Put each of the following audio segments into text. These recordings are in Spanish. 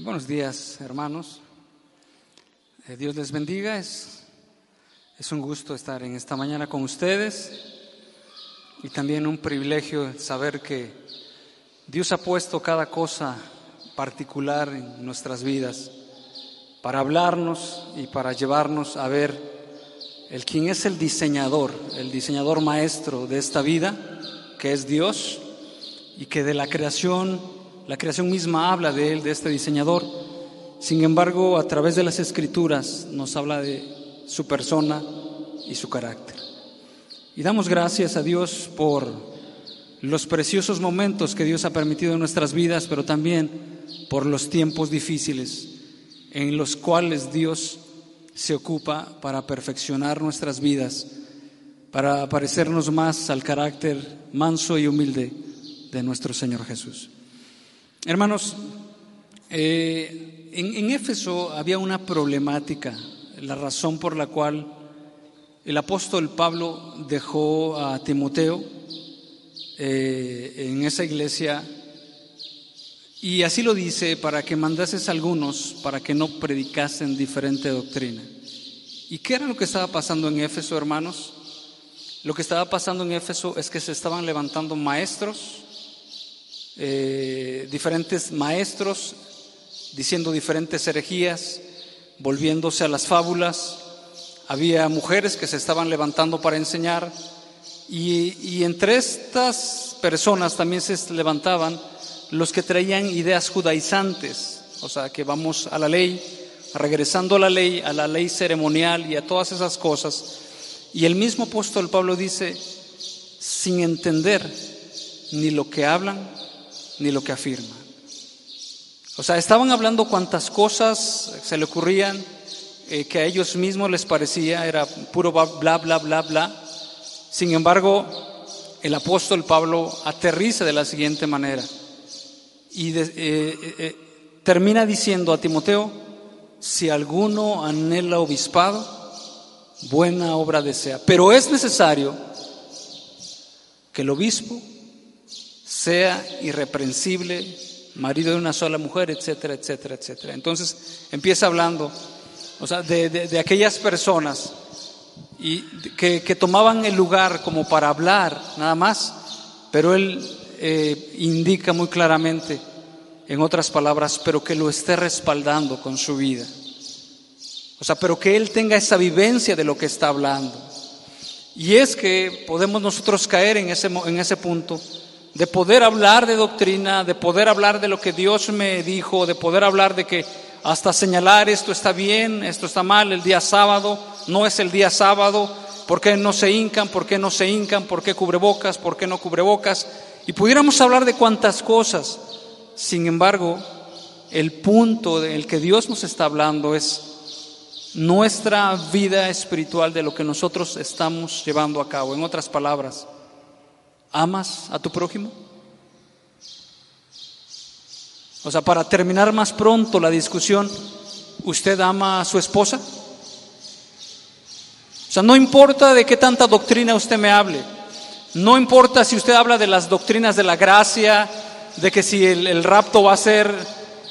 Buenos días, hermanos. Eh, Dios les bendiga. Es, es un gusto estar en esta mañana con ustedes y también un privilegio saber que Dios ha puesto cada cosa particular en nuestras vidas para hablarnos y para llevarnos a ver el quien es el diseñador, el diseñador maestro de esta vida, que es Dios, y que de la creación, la creación misma habla de él, de este diseñador. Sin embargo, a través de las escrituras nos habla de su persona y su carácter. Y damos gracias a Dios por los preciosos momentos que Dios ha permitido en nuestras vidas, pero también por los tiempos difíciles en los cuales Dios se ocupa para perfeccionar nuestras vidas, para parecernos más al carácter manso y humilde de nuestro Señor Jesús. Hermanos, eh, en, en Éfeso había una problemática, la razón por la cual el apóstol Pablo dejó a Timoteo eh, en esa iglesia y así lo dice para que mandases a algunos para que no predicasen diferente doctrina. ¿Y qué era lo que estaba pasando en Éfeso, hermanos? Lo que estaba pasando en Éfeso es que se estaban levantando maestros, eh, diferentes maestros, diciendo diferentes herejías, volviéndose a las fábulas. Había mujeres que se estaban levantando para enseñar y, y entre estas personas también se levantaban los que traían ideas judaizantes, o sea, que vamos a la ley, regresando a la ley, a la ley ceremonial y a todas esas cosas. Y el mismo apóstol Pablo dice, sin entender ni lo que hablan ni lo que afirman. O sea, estaban hablando cuantas cosas se le ocurrían eh, que a ellos mismos les parecía, era puro bla, bla, bla, bla. Sin embargo, el apóstol Pablo aterriza de la siguiente manera y eh, eh, termina diciendo a Timoteo, si alguno anhela obispado, buena obra desea. Pero es necesario que el obispo sea irreprensible, marido de una sola mujer, etcétera, etcétera, etcétera. Entonces empieza hablando, o sea, de, de, aquellas personas y que, que, tomaban el lugar como para hablar, nada más, pero él eh, indica muy claramente, en otras palabras, pero que lo esté respaldando con su vida. O sea, pero que él tenga esa vivencia de lo que está hablando. Y es que podemos nosotros caer en ese, en ese punto de poder hablar de doctrina, de poder hablar de lo que Dios me dijo, de poder hablar de que hasta señalar esto está bien, esto está mal, el día sábado no es el día sábado, ¿por qué no se hincan? ¿Por qué no se hincan? ¿Por qué cubrebocas? ¿Por qué no cubrebocas? Y pudiéramos hablar de cuantas cosas. Sin embargo, el punto del que Dios nos está hablando es nuestra vida espiritual de lo que nosotros estamos llevando a cabo. En otras palabras, ¿amas a tu prójimo? O sea, para terminar más pronto la discusión, ¿usted ama a su esposa? O sea, no importa de qué tanta doctrina usted me hable, no importa si usted habla de las doctrinas de la gracia, de que si el, rapto va a ser,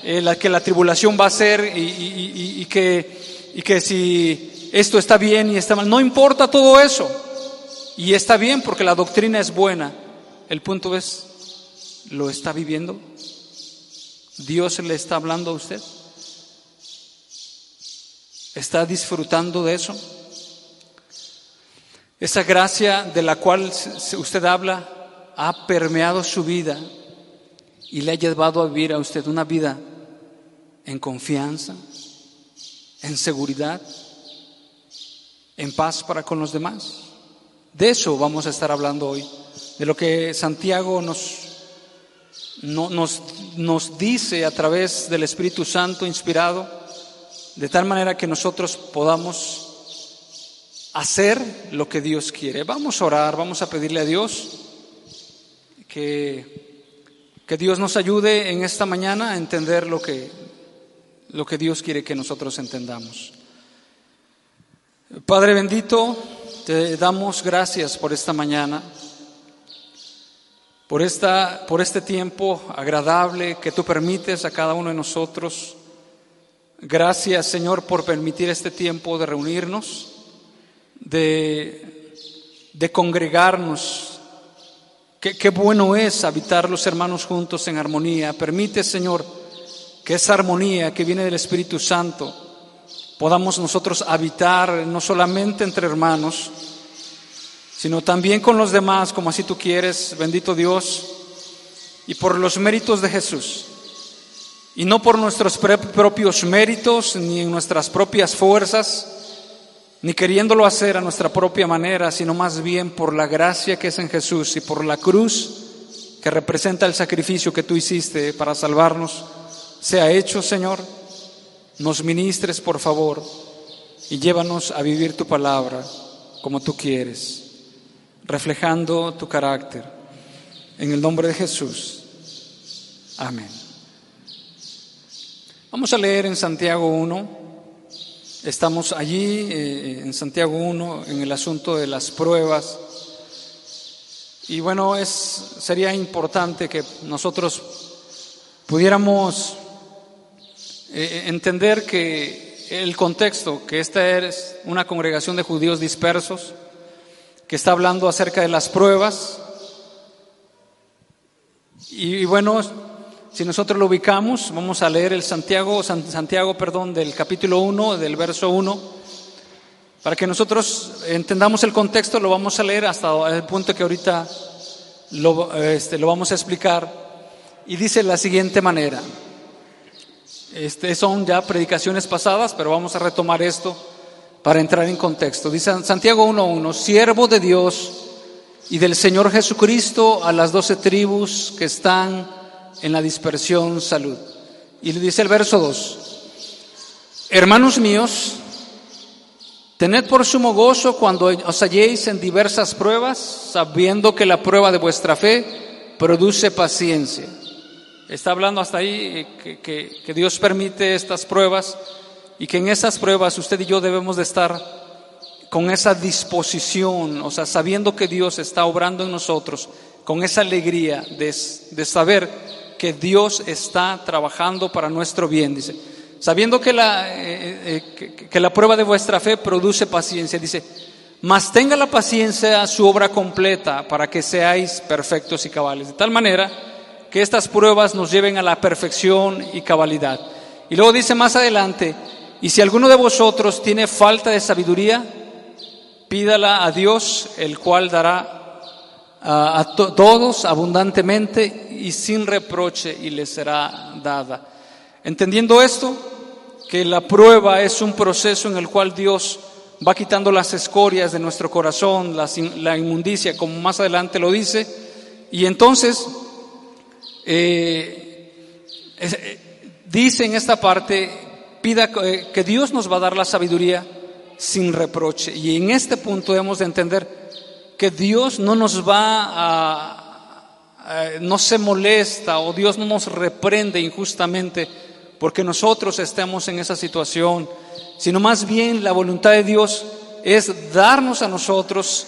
eh, la, que la tribulación va a ser y, y que si esto está bien y está mal, no importa todo eso. Y está bien porque la doctrina es buena. El punto es, ¿lo está viviendo? ¿Dios le está hablando a usted? ¿Está disfrutando de eso? Esa gracia de la cual usted habla ha permeado su vida y le ha llevado a vivir a usted una vida en confianza, en seguridad, en paz para con los demás. De eso vamos a estar hablando hoy, de lo que Santiago nos no, nos, nos dice a través del Espíritu Santo inspirado, de tal manera que nosotros podamos hacer lo que Dios quiere. Vamos a orar, vamos a pedirle a Dios que, que Dios nos ayude en esta mañana a entender lo que, lo que Dios quiere que nosotros entendamos. Padre bendito, te damos gracias por esta mañana. por, esta, por este tiempo agradable que tú permites a cada uno de nosotros. Gracias, Señor, por permitir este tiempo de reunirnos, de, de congregarnos. Qué, qué bueno es habitar los hermanos juntos en armonía. Permite, Señor, que esa armonía que viene del Espíritu Santo podamos nosotros habitar no solamente entre hermanos, sino también con los demás, como así tú quieres, bendito Dios, y por los méritos de Jesús. Y no por nuestros propios méritos, ni en nuestras propias fuerzas, ni queriéndolo hacer a nuestra propia manera, sino más bien por la gracia que es en Jesús y por la cruz que representa el sacrificio que tú hiciste para salvarnos, sea hecho, Señor. Nos ministres, por favor, y llévanos a vivir tu palabra como tú quieres reflejando tu carácter. En el nombre de Jesús. Amén. Vamos a leer en Santiago 1. Estamos allí eh, en Santiago 1 en el asunto de las pruebas. Y bueno, es, sería importante que nosotros pudiéramos eh, entender que el contexto, que esta es una congregación de judíos dispersos, que está hablando acerca de las pruebas. Y, bueno, si nosotros lo ubicamos, vamos a leer el Santiago, Santiago, perdón, del capítulo 1, del verso 1. Para que nosotros entendamos el contexto, lo vamos a leer hasta el punto que ahorita lo, este, lo vamos a explicar. Y dice de la siguiente manera. Este, son ya predicaciones pasadas, pero vamos a retomar esto para entrar en contexto. Dice Santiago 1.1, siervo de Dios y del Señor Jesucristo a las doce tribus que están en la dispersión salud. Y le dice el verso 2, hermanos míos, tened por sumo gozo cuando os halléis en diversas pruebas, sabiendo que la prueba de vuestra fe produce paciencia. Está hablando hasta ahí eh, que, que Dios permite estas pruebas y que en esas pruebas usted y yo debemos de estar con esa disposición, o sea, sabiendo que Dios está obrando en nosotros, con esa alegría de, saber que Dios está trabajando para nuestro bien, dice. Sabiendo que la, eh, eh, que, la prueba de vuestra fe produce paciencia, dice, mas tenga la paciencia su obra completa para que seáis perfectos y cabales, de tal manera que estas pruebas nos lleven a la perfección y cabalidad. Y luego dice más adelante, y si alguno de vosotros tiene falta de sabiduría, pídala a Dios, el cual dará a, todos abundantemente y sin reproche y le será dada. Entendiendo esto, que la prueba es un proceso en el cual Dios va quitando las escorias de nuestro corazón, la, inmundicia, como más adelante lo dice, y entonces eh, eh, dice en esta parte pida eh, que Dios nos va a dar la sabiduría sin reproche. Y en este punto debemos de entender que Dios no nos va a, no se molesta o Dios no nos reprende injustamente porque nosotros estemos en esa situación, sino más bien la voluntad de Dios es darnos a nosotros,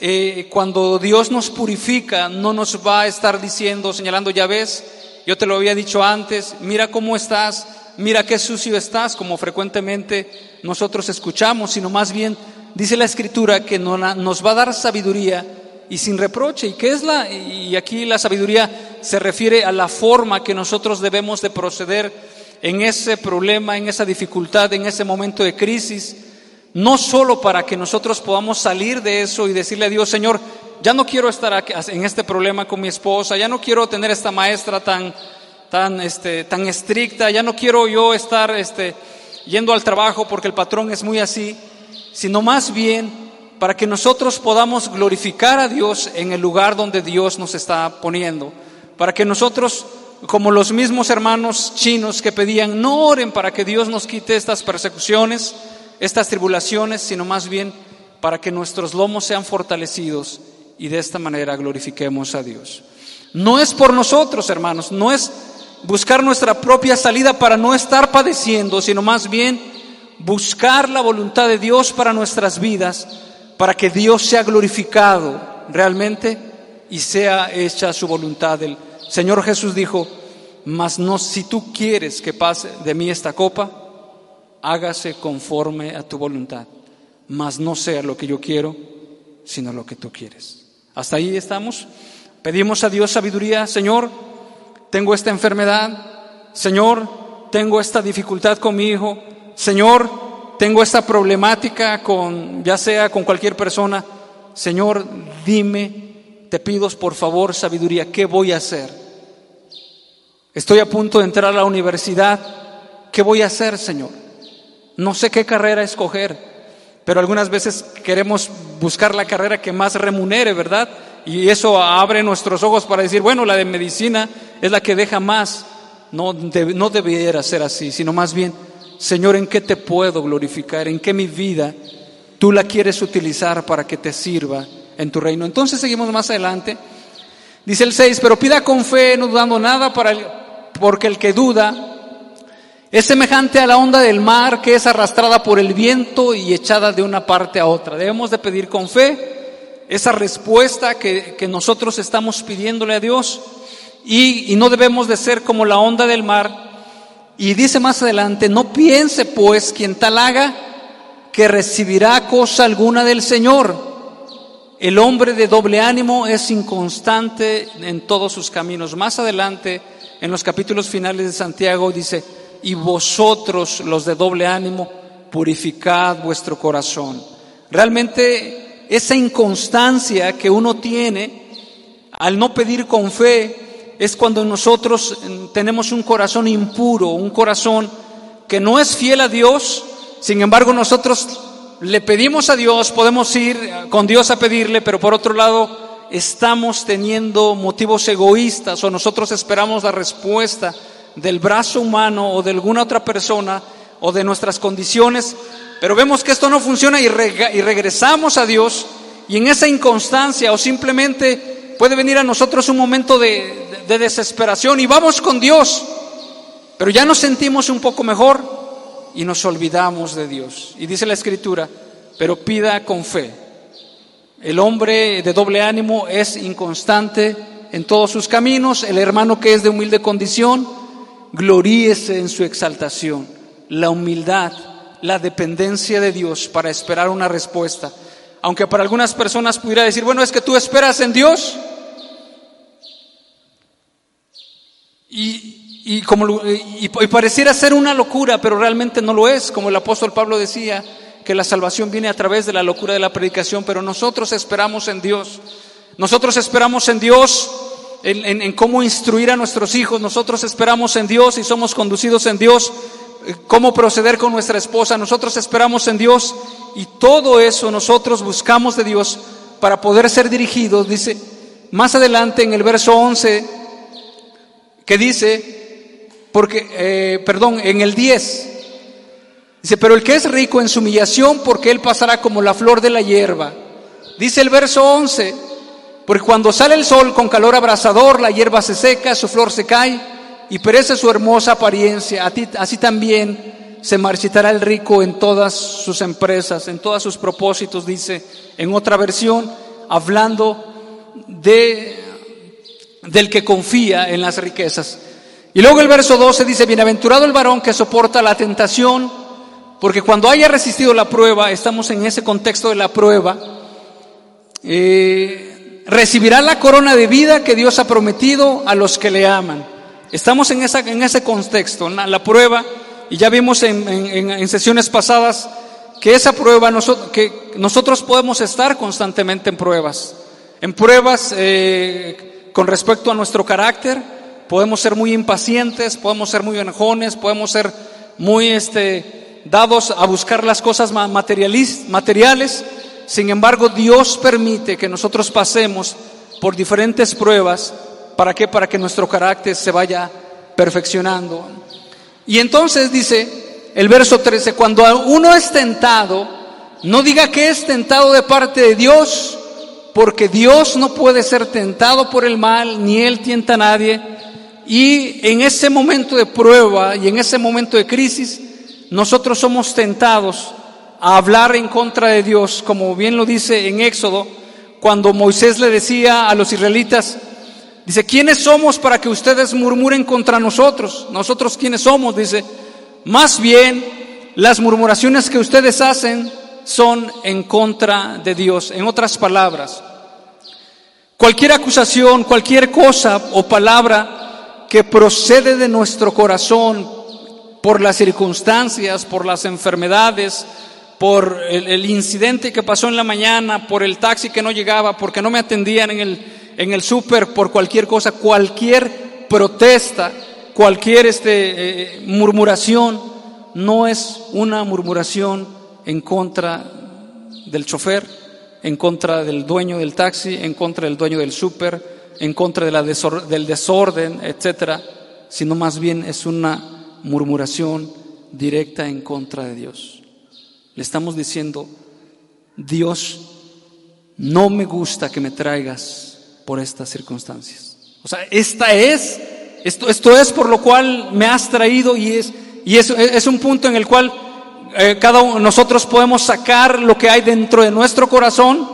eh, cuando Dios nos purifica, no nos va a estar diciendo, señalando, ya ves, yo te lo había dicho antes, mira cómo estás, mira qué sucio estás, como frecuentemente nosotros escuchamos, sino más bien dice la escritura que nos va a dar sabiduría y sin reproche. ¿Y qué es la y aquí la sabiduría se refiere a la forma que nosotros debemos de proceder en ese problema, en esa dificultad, en ese momento de crisis, no solo para que nosotros podamos salir de eso y decirle a Dios, Señor, ya no quiero estar en este problema con mi esposa, ya no quiero tener esta maestra tan tan, este, tan estricta, ya no quiero yo estar este, yendo al trabajo porque el patrón es muy así, sino más bien para que nosotros podamos glorificar a Dios en el lugar donde Dios nos está poniendo, para que nosotros, como los mismos hermanos chinos que pedían, no oren para que Dios nos quite estas persecuciones, estas tribulaciones, sino más bien para que nuestros lomos sean fortalecidos y de esta manera glorifiquemos a Dios. No es por nosotros, hermanos, no es buscar nuestra propia salida para no estar padeciendo, sino más bien buscar la voluntad de Dios para nuestras vidas, para que Dios sea glorificado realmente y sea hecha su voluntad. El Señor Jesús dijo, mas no si tú quieres que pase de mí esta copa, hágase conforme a tu voluntad, mas no sea lo que yo quiero, sino lo que tú quieres. Hasta ahí estamos. Pedimos a Dios sabiduría, Señor, tengo esta enfermedad, Señor, tengo esta dificultad con mi hijo, Señor, tengo esta problemática con, ya sea con cualquier persona, Señor, dime, te pido por favor sabiduría, ¿qué voy a hacer? Estoy a punto de entrar a la universidad, ¿qué voy a hacer, Señor? No sé qué carrera escoger, pero algunas veces queremos buscar la carrera que más remunere, ¿verdad? Y eso abre nuestros ojos para decir, bueno, la de medicina es la que deja más. No, no debiera ser así, sino más bien, Señor, ¿en qué te puedo glorificar? ¿En qué mi vida tú la quieres utilizar para que te sirva en tu reino? Entonces seguimos más adelante. Dice el 6, pero pida con fe, no dudando nada, para el, porque el que duda es semejante a la onda del mar que es arrastrada por el viento y echada de una parte a otra. Debemos de pedir con fe esa respuesta que, que nosotros estamos pidiéndole a Dios y, y no debemos de ser como la onda del mar. Y dice más adelante, no piense pues quien tal haga que recibirá cosa alguna del Señor. El hombre de doble ánimo es inconstante en todos sus caminos. Más adelante, en los capítulos finales de Santiago, dice, y vosotros los de doble ánimo, purificad vuestro corazón. Realmente esa inconstancia que uno tiene al no pedir con fe es cuando nosotros mm, tenemos un corazón impuro, un corazón que no es fiel a Dios, sin embargo nosotros le pedimos a Dios, podemos ir con Dios a pedirle, pero por otro lado estamos teniendo motivos egoístas o nosotros esperamos la respuesta del brazo humano o de alguna otra persona o de nuestras condiciones, pero vemos que esto no funciona y, y regresamos a Dios y en esa inconstancia o simplemente puede venir a nosotros un momento de, de desesperación y vamos con Dios, pero ya nos sentimos un poco mejor y nos olvidamos de Dios. Y dice la Escritura, pero pida con fe. El hombre de doble ánimo es inconstante en todos sus caminos, el hermano que es de humilde condición, gloríese en su exaltación, la humildad, la dependencia de Dios para esperar una respuesta. Aunque para algunas personas pudiera decir, bueno, es que tú esperas en Dios. Y, y como, y, pareciera ser una locura, pero realmente no lo es, como el apóstol Pablo decía, que la salvación viene a través de la locura de la predicación, pero nosotros esperamos en Dios. Nosotros esperamos en Dios en, cómo instruir a nuestros hijos. Nosotros esperamos en Dios y somos conducidos en Dios. Eh, cómo proceder con nuestra esposa. Nosotros esperamos en Dios y todo eso nosotros buscamos de Dios para poder ser dirigidos. Dice más adelante en el verso 11 que dice, porque, eh, perdón, en el 10. Dice, pero el que es rico en su humillación, porque él pasará como la flor de la hierba. Dice el verso 11, porque cuando sale el sol con calor abrasador, la hierba se seca, su flor se cae y perece su hermosa apariencia. Así también se marchitará el rico en todas sus empresas, en todos sus propósitos, dice en otra versión, hablando de, del que confía en las riquezas. Y luego el verso 12 dice, bienaventurado el varón que soporta la tentación, porque cuando haya resistido la prueba, estamos en ese contexto de la prueba, eh, recibirá la corona de vida que Dios ha prometido a los que le aman. Estamos en, esa, en ese contexto, la, la prueba, y ya vimos en, en, sesiones pasadas que esa prueba, que nosotros podemos estar constantemente en pruebas, en pruebas eh, con respecto a nuestro carácter, podemos ser muy impacientes, podemos ser muy enojones, podemos ser muy este, dados a buscar las cosas materiales, sin embargo, Dios permite que nosotros pasemos por diferentes pruebas. ¿Para qué? Para que nuestro carácter se vaya perfeccionando. Y entonces dice el verso 13, cuando uno es tentado, no diga que es tentado de parte de Dios, porque Dios no puede ser tentado por el mal, ni Él tienta a nadie. Y en ese momento de prueba y en ese momento de crisis, nosotros somos tentados a hablar en contra de Dios, como bien lo dice en Éxodo, cuando Moisés le decía a los israelitas, dice, ¿quiénes somos para que ustedes murmuren contra nosotros? Nosotros quiénes somos, dice, más bien las murmuraciones que ustedes hacen son en contra de Dios. En otras palabras, cualquier acusación, cualquier cosa o palabra que procede de nuestro corazón por las circunstancias, por las enfermedades, por el, incidente que pasó en la mañana, por el taxi que no llegaba, porque no me atendían en el, en el súper, por cualquier cosa, cualquier protesta, cualquier este, eh, murmuración, no es una murmuración en contra del chofer, en contra del dueño del taxi, en contra del dueño del súper, en contra de la del desorden, etcétera, sino más bien es una murmuración directa en contra de Dios. Le estamos diciendo, Dios, no me gusta que me traigas por estas circunstancias. O sea, esta es, esto, esto es por lo cual me has traído y es, y es, es un punto en el cual eh, cada uno nosotros podemos sacar lo que hay dentro de nuestro corazón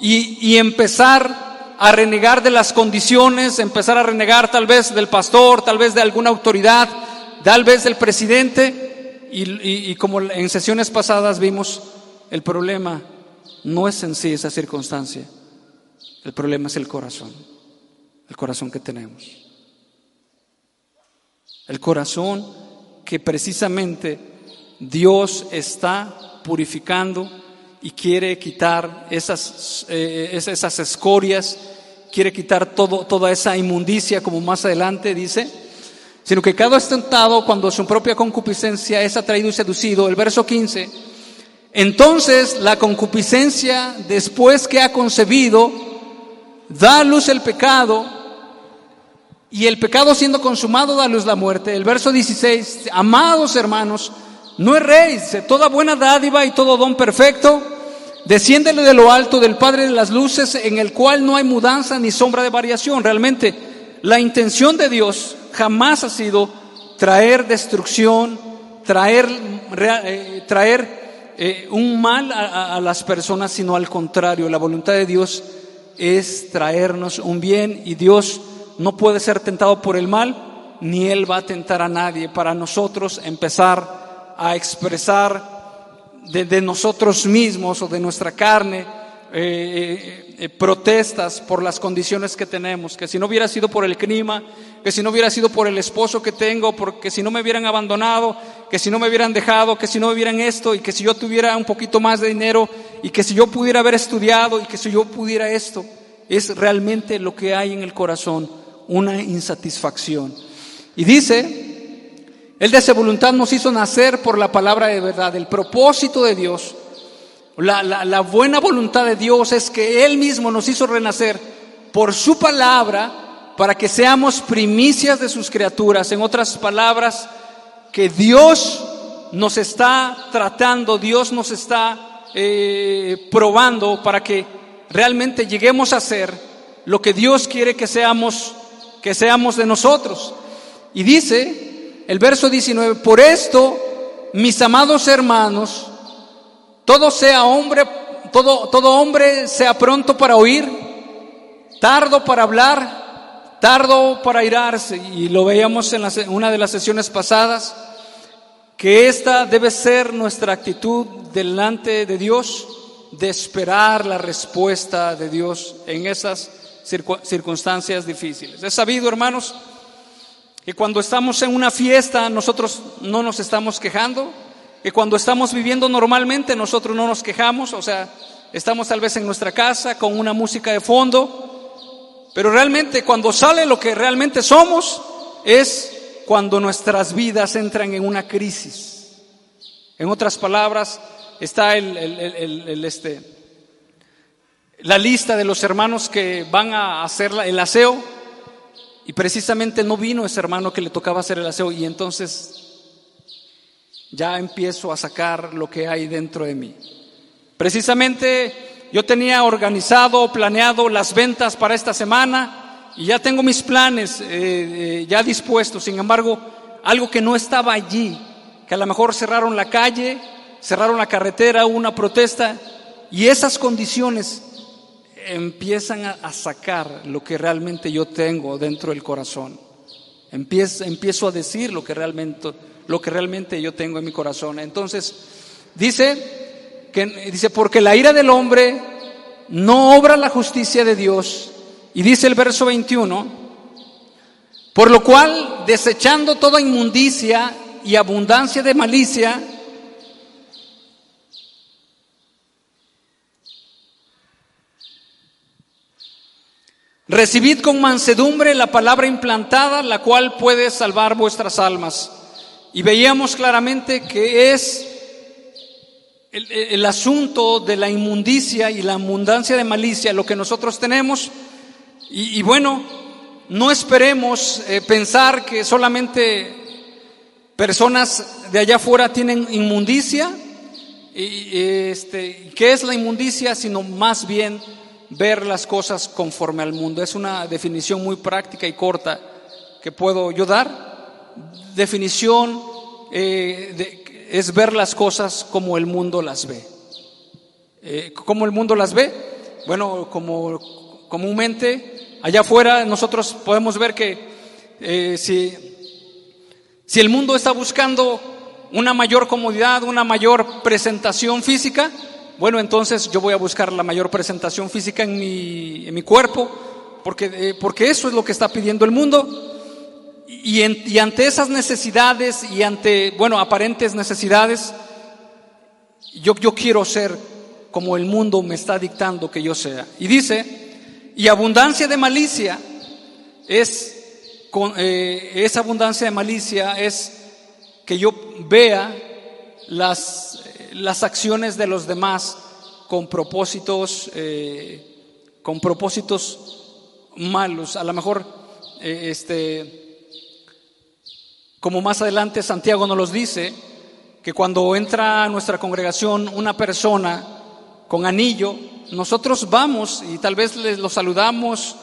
y, y empezar a renegar de las condiciones, empezar a renegar tal vez del pastor, tal vez de alguna autoridad, tal vez del presidente, y, como en sesiones pasadas vimos, el problema no es en sí esa circunstancia, el problema es el corazón, el corazón que tenemos. El corazón que precisamente Dios está purificando y quiere quitar esas, eh, esas escorias, quiere quitar todo, toda esa inmundicia, como más adelante dice, sino que cada ostentado cuando su propia concupiscencia es atraído y seducido. El verso 15. Entonces la concupiscencia, después que ha concebido, da a luz el pecado, y el pecado siendo consumado da a luz la muerte. El verso 16, amados hermanos, no erréis, toda buena dádiva y todo don perfecto, desciéndele de lo alto del Padre de las Luces, en el cual no hay mudanza ni sombra de variación. Realmente, la intención de Dios jamás ha sido traer destrucción, traer, eh, eh, un mal a, las personas, sino al contrario, la voluntad de Dios es traernos un bien y Dios no puede ser tentado por el mal, ni Él va a tentar a nadie. Para nosotros empezar a expresar de nosotros mismos o de nuestra carne, eh, eh, protestas por las condiciones que tenemos, que si no hubiera sido por el clima, que si no hubiera sido por el esposo que tengo, porque si no me hubieran abandonado, que si no me hubieran dejado, que si no me hubieran esto, y que si yo tuviera un poquito más de dinero, y que si yo pudiera haber estudiado, y que si yo pudiera esto, es realmente lo que hay en el corazón, una insatisfacción. Y dice, Él de esa voluntad nos hizo nacer por la palabra de verdad, el propósito de Dios la, buena voluntad de Dios es que Él mismo nos hizo renacer por su palabra para que seamos primicias de sus criaturas. En otras palabras, que Dios nos está tratando, Dios nos está eh, probando para que realmente lleguemos a ser lo que Dios quiere que seamos, que seamos de nosotros. Y dice el verso 19, por esto, mis amados hermanos, todo sea hombre, todo, todo hombre sea pronto para oír, tardo para hablar, tardo para irarse. Y lo veíamos en una de las sesiones pasadas, que esta debe ser nuestra actitud delante de Dios, de esperar la respuesta de Dios en esas circunstancias difíciles. Es sabido, hermanos, que cuando estamos en una fiesta nosotros no nos estamos quejando, que cuando estamos viviendo normalmente nosotros no nos quejamos, o sea, estamos tal vez en nuestra casa con una música de fondo, pero realmente cuando sale lo que realmente somos es cuando nuestras vidas entran en una crisis. En otras palabras, está el, este, la lista de los hermanos que van a hacer el aseo y precisamente no vino ese hermano que le tocaba hacer el aseo y entonces ya empiezo a sacar lo que hay dentro de mí. Precisamente yo tenía organizado, planeado las ventas para esta semana y ya tengo mis planes eh, eh, ya dispuestos. Sin embargo, algo que no estaba allí, que a lo mejor cerraron la calle, cerraron la carretera, hubo una protesta y esas condiciones empiezan a, sacar lo que realmente yo tengo dentro del corazón. Empiezo, empiezo a decir lo que, realmente, lo que realmente yo tengo en mi corazón. Entonces, dice, que, dice, porque la ira del hombre no obra la justicia de Dios. Y dice el verso 21, por lo cual, desechando toda inmundicia y abundancia de malicia, Recibid con mansedumbre la palabra implantada, la cual puede salvar vuestras almas. Y veíamos claramente que es el, asunto de la inmundicia y la abundancia de malicia lo que nosotros tenemos. Y, bueno, no esperemos eh, pensar que solamente personas de allá afuera tienen inmundicia. Y, este, ¿Qué es la inmundicia? Sino más bien ver las cosas conforme al mundo. Es una definición muy práctica y corta que puedo yo dar. Definición eh, es ver las cosas como el mundo las ve. Eh, ¿Cómo el mundo las ve? Bueno, como comúnmente allá afuera nosotros podemos ver que eh, si, si el mundo está buscando una mayor comodidad, una mayor presentación física, bueno, entonces yo voy a buscar la mayor presentación física en mi, en mi cuerpo, porque, porque eso es lo que está pidiendo el mundo. Y, y, ante esas necesidades y ante, bueno, aparentes necesidades, yo, yo quiero ser como el mundo me está dictando que yo sea. Y dice, y abundancia de malicia es, con, eh, esa abundancia de malicia es que yo vea las, las acciones de los demás con propósitos, eh, con propósitos malos. A lo mejor, eh, este, como más adelante Santiago nos los dice, que cuando entra a nuestra congregación una persona con anillo, nosotros vamos y tal vez le, lo saludamos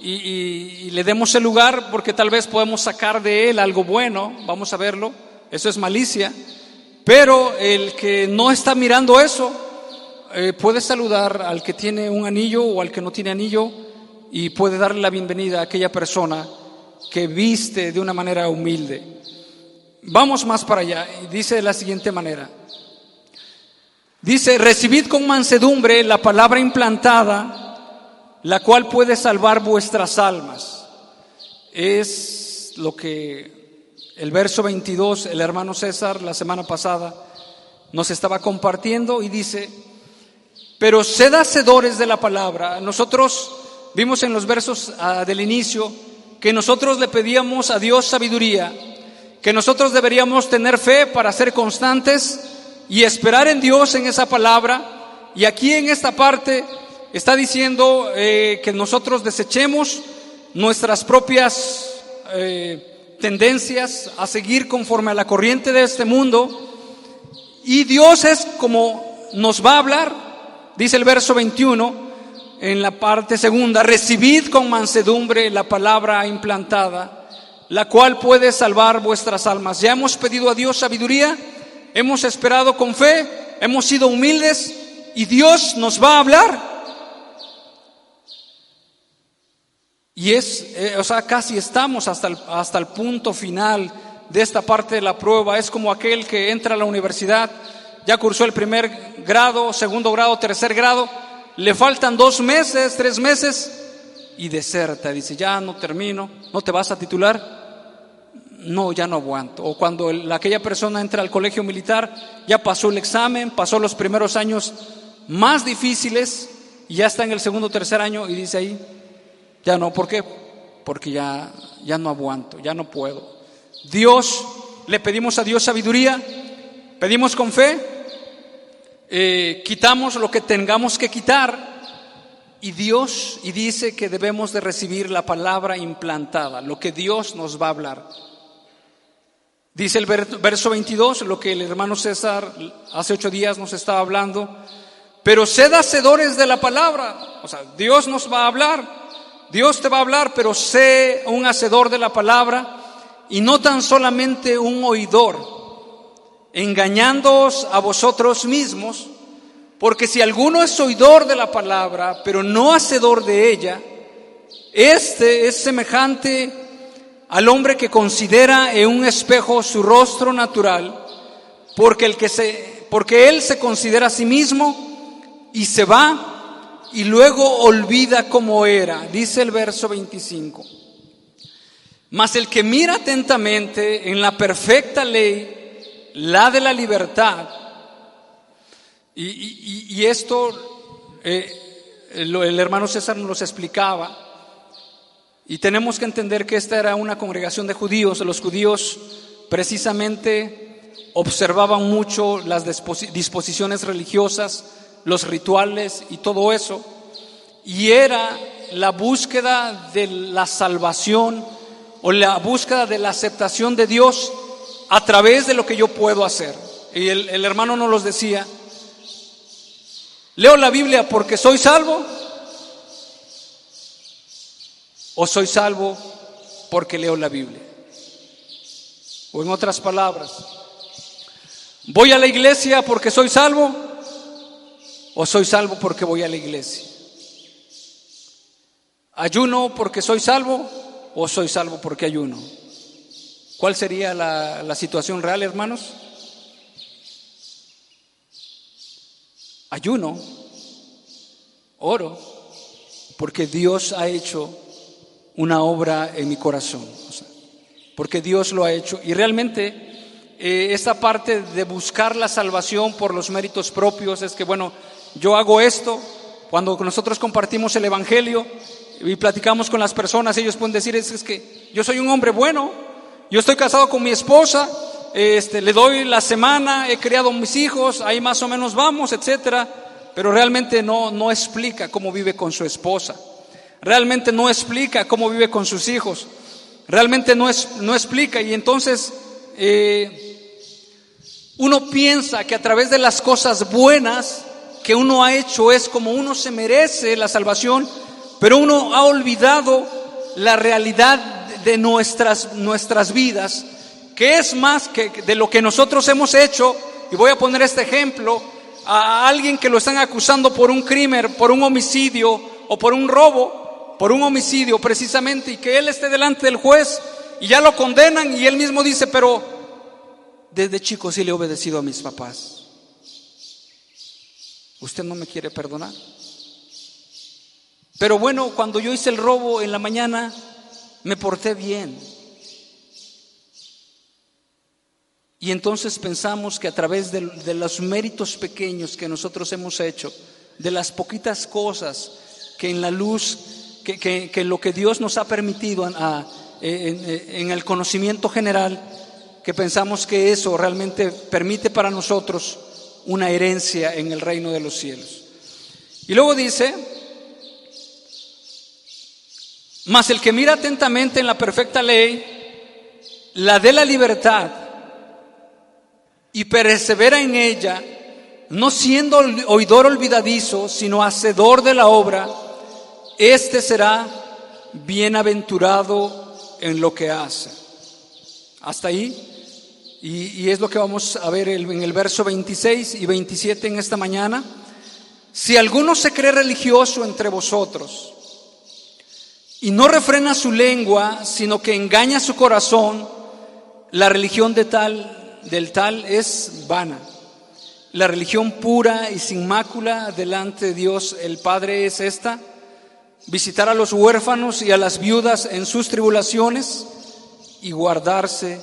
y, y le demos el lugar porque tal vez podemos sacar de él algo bueno, vamos a verlo, eso es malicia. Pero el que no está mirando eso, eh, puede saludar al que tiene un anillo o al que no tiene anillo y puede darle la bienvenida a aquella persona que viste de una manera humilde. Vamos más para allá dice de la siguiente manera. Dice, recibid con mansedumbre la palabra implantada, la cual puede salvar vuestras almas. Es lo que el verso 22, el hermano César la semana pasada nos estaba compartiendo y dice, pero sed hacedores de la palabra. Nosotros vimos en los versos ah, del inicio que nosotros le pedíamos a Dios sabiduría, que nosotros deberíamos tener fe para ser constantes y esperar en Dios en esa palabra. Y aquí en esta parte está diciendo eh, que nosotros desechemos nuestras propias eh, tendencias a seguir conforme a la corriente de este mundo. Y Dios es como nos va a hablar, dice el verso 21, en la parte segunda, recibid con mansedumbre la palabra implantada, la cual puede salvar vuestras almas. Ya hemos pedido a Dios sabiduría, hemos esperado con fe, hemos sido humildes y Dios nos va a hablar. Y es, eh, o sea, casi estamos hasta el, hasta el punto final de esta parte de la prueba. Es como aquel que entra a la universidad, ya cursó el primer grado, segundo grado, tercer grado, le faltan dos meses, tres meses y deserta. Dice, ya no termino, no te vas a titular. No, ya no aguanto. O cuando aquella persona entra al colegio militar, ya pasó el examen, pasó los primeros años más difíciles y ya está en el segundo o tercer año y dice ahí, ya no, ¿por qué? Porque ya, ya no aguanto, ya no puedo. Dios, le pedimos a Dios sabiduría, pedimos con fe, eh, quitamos lo que tengamos que quitar y Dios, y dice que debemos de recibir la palabra implantada, lo que Dios nos va a hablar. Dice el verso 22, lo que el hermano César hace ocho días nos estaba hablando, pero sed hacedores de la palabra, o sea, Dios nos va a hablar. Dios te va a hablar, pero sé un hacedor de la palabra y no tan solamente un oidor, engañándoos a vosotros mismos, Porque si alguno es oidor de la palabra, pero no hacedor de ella, este es semejante al hombre que considera en un espejo su rostro natural, porque, el que se, porque él se considera a sí mismo y se va y luego olvida cómo era, dice el verso 25. Mas el que mira atentamente en la perfecta ley, la de la libertad, y, esto eh, el hermano César nos explicaba, y tenemos que entender que esta era una congregación de judíos. Los judíos precisamente observaban mucho las disposiciones religiosas, los rituales y todo eso. Y era la búsqueda de la salvación o la búsqueda de la aceptación de Dios a través de lo que yo puedo hacer. Y el, hermano nos los decía, leo la Biblia porque soy salvo ¿O soy salvo porque leo la Biblia? O en otras palabras, ¿voy a la iglesia porque soy salvo? ¿O soy salvo porque voy a la iglesia? ¿Ayuno porque soy salvo? ¿O soy salvo porque ayuno? ¿Cuál sería la, la situación real, hermanos? Ayuno, oro, porque Dios ha hecho una obra en mi corazón, porque Dios lo ha hecho. Y realmente eh, esta parte de buscar la salvación por los méritos propios es que, bueno, yo hago esto, cuando nosotros compartimos el Evangelio y platicamos con las personas, ellos pueden decir, es, es que yo soy un hombre bueno, yo estoy casado con mi esposa, este, le doy la semana, he criado mis hijos, ahí más o menos vamos, etcétera, pero realmente no, no explica cómo vive con su esposa. Realmente no explica cómo vive con sus hijos, realmente no, es, no explica. Y entonces eh, uno piensa que a través de las cosas buenas que uno ha hecho es como uno se merece la salvación, pero uno ha olvidado la realidad de nuestras, nuestras vidas, que es más que de lo que nosotros hemos hecho, y voy a poner este ejemplo, a alguien que lo están acusando por un crimen, por un homicidio o por un robo, por un homicidio precisamente y que él esté delante del juez y ya lo condenan y él mismo dice, pero desde chico sí le he obedecido a mis papás. ¿Usted no me quiere perdonar? Pero bueno, cuando yo hice el robo en la mañana, me porté bien. Y entonces pensamos que a través de, de, los méritos pequeños que nosotros hemos hecho, de las poquitas cosas que en la luz que, lo que Dios nos ha permitido en, el conocimiento general, que pensamos que eso realmente permite para nosotros una herencia en el reino de los cielos. Y luego dice, mas el que mira atentamente en la perfecta ley, la de la libertad, y persevera en ella, no siendo oidor olvidadizo, sino hacedor de la obra, este será bienaventurado en lo que hace. Hasta ahí. Y, es lo que vamos a ver en el verso 26 y 27 en esta mañana. Si alguno se cree religioso entre vosotros y no refrena su lengua, sino que engaña su corazón, la religión de tal, del tal es vana. La religión pura y sin mácula delante de Dios el Padre es esta, visitar a los huérfanos y a las viudas en sus tribulaciones y guardarse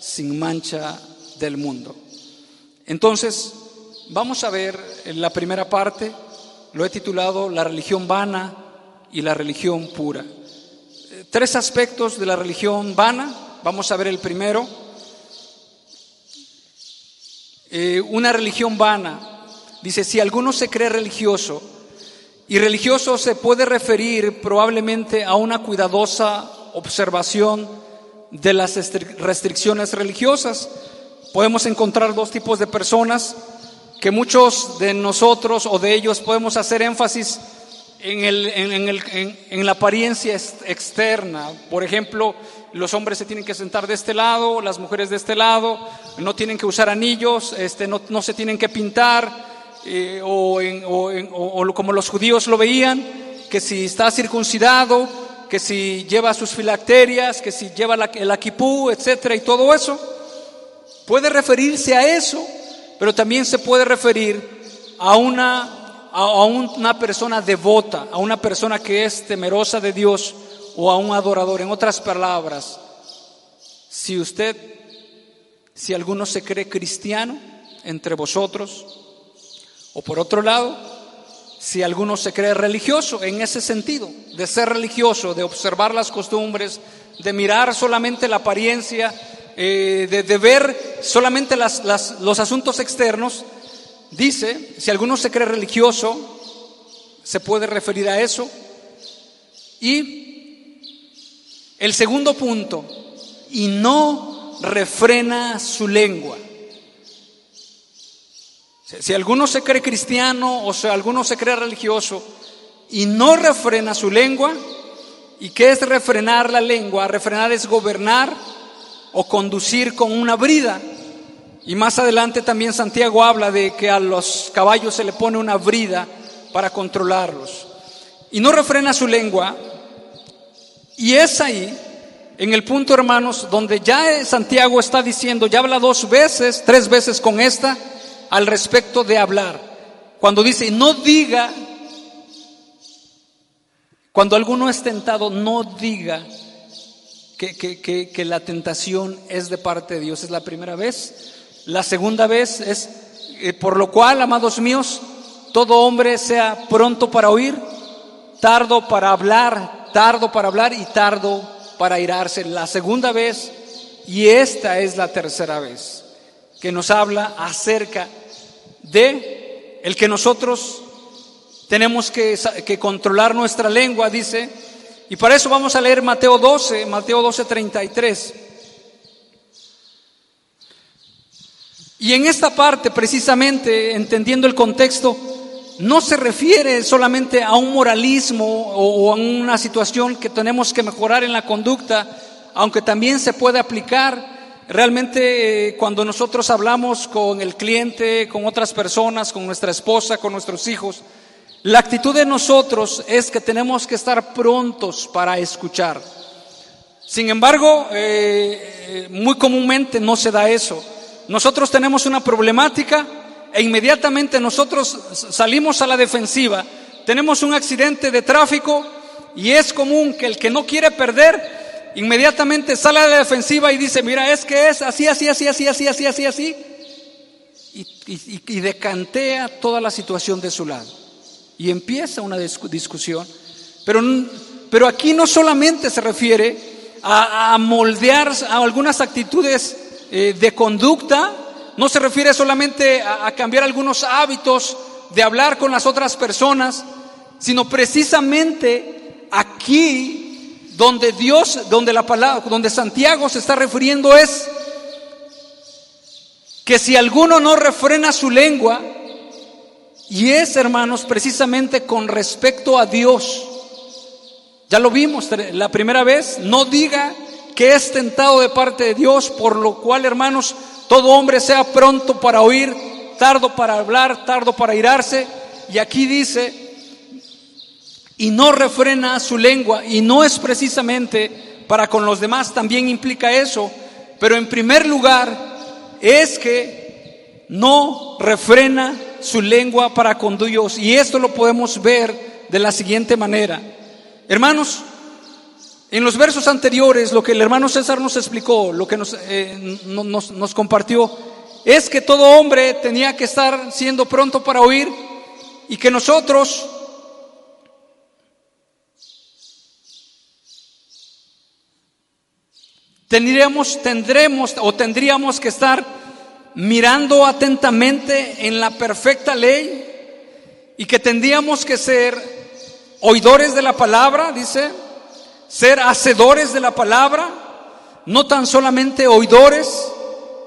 sin mancha del mundo. Entonces, vamos a ver en la primera parte, lo he titulado La religión vana y la religión pura. Tres aspectos de la religión vana, vamos a ver el primero. Eh, una religión vana, dice, si alguno se cree religioso, y religioso se puede referir probablemente a una cuidadosa observación de las restricciones religiosas. Podemos encontrar dos tipos de personas que muchos de nosotros o de ellos podemos hacer énfasis en, el, en, la apariencia externa. Por ejemplo, los hombres se tienen que sentar de este lado, las mujeres de este lado, no tienen que usar anillos, este, no, no se tienen que pintar, eh, o, o, como los judíos lo veían, que si está circuncidado, que si lleva sus filacterias, que si lleva el aquipú, etcétera, y todo eso, puede referirse a eso, pero también se puede referir a una, a una persona devota, a una persona que es temerosa de Dios o a un adorador. En otras palabras, si usted, si alguno se cree cristiano entre vosotros, o por otro lado, si alguno se cree religioso en ese sentido, de ser religioso, de observar las costumbres, de mirar solamente la apariencia, eh, de, ver solamente los asuntos externos, dice, si alguno se cree religioso, se puede referir a eso. Y el segundo punto, y no refrena su lengua. Si alguno se cree cristiano o si alguno se cree religioso y no refrena su lengua, ¿y qué es refrenar la lengua? Refrenar es gobernar o conducir con una brida. Y más adelante también Santiago habla de que a los caballos se le pone una brida para controlarlos. Y no refrena su lengua. Y es ahí en el punto, hermanos, donde ya Santiago está diciendo, ya habla dos veces, tres veces con esta, al respecto de hablar. Cuando dice, no diga, cuando alguno es tentado, no diga que, que, la tentación es de parte de Dios. Es la primera vez. La segunda vez es, eh, por lo cual, amados míos, todo hombre sea pronto para oír, tardo para hablar, tardo para hablar y tardo para irarse la segunda vez y esta es la tercera vez que nos habla acerca de el que nosotros tenemos que, que controlar nuestra lengua, dice, y para eso vamos a leer Mateo 12, Mateo 12, 33. Y en esta parte, precisamente, entendiendo el contexto, no se refiere solamente a un moralismo o a una situación que tenemos que mejorar en la conducta, aunque también se puede aplicar. Realmente eh, cuando nosotros hablamos con el cliente, con otras personas, con nuestra esposa, con nuestros hijos, la actitud de nosotros es que tenemos que estar prontos para escuchar. Sin embargo, eh, eh, muy comúnmente no se da eso. Nosotros tenemos una problemática e inmediatamente nosotros salimos a la defensiva. Tenemos un accidente de tráfico y es común que el que no quiere perder inmediatamente sale a la defensiva y dice, mira, es que es así, así, así, así, así, así, así, así. Y, decantea toda la situación de su lado. Y empieza una discusión. Pero, pero aquí no solamente se refiere a, moldear a algunas actitudes eh, de conducta, no se refiere solamente a, cambiar algunos hábitos de hablar con las otras personas, sino precisamente aquí donde Dios, donde la palabra, donde Santiago se está refiriendo es que si alguno no refrena su lengua, y es, hermanos, precisamente con respecto a Dios, ya lo vimos la primera vez, no diga que es tentado de parte de Dios, por lo cual, hermanos, todo hombre sea pronto para oír, tardo para hablar, tardo para irarse. Y aquí dice, y no refrena su lengua, y no es precisamente para con los demás, también implica eso, pero en primer lugar es que no refrena su lengua para con Dios. Y esto lo podemos ver de la siguiente manera. Hermanos, en los versos anteriores, lo que el hermano César nos explicó, lo que nos, eh, nos, compartió, es que todo hombre tenía que estar siendo pronto para oír y que nosotros tendríamos, tendremos o tendríamos que estar mirando atentamente en la perfecta ley y que tendríamos que ser oidores de la palabra, dice, ser hacedores de la palabra, no tan solamente oidores,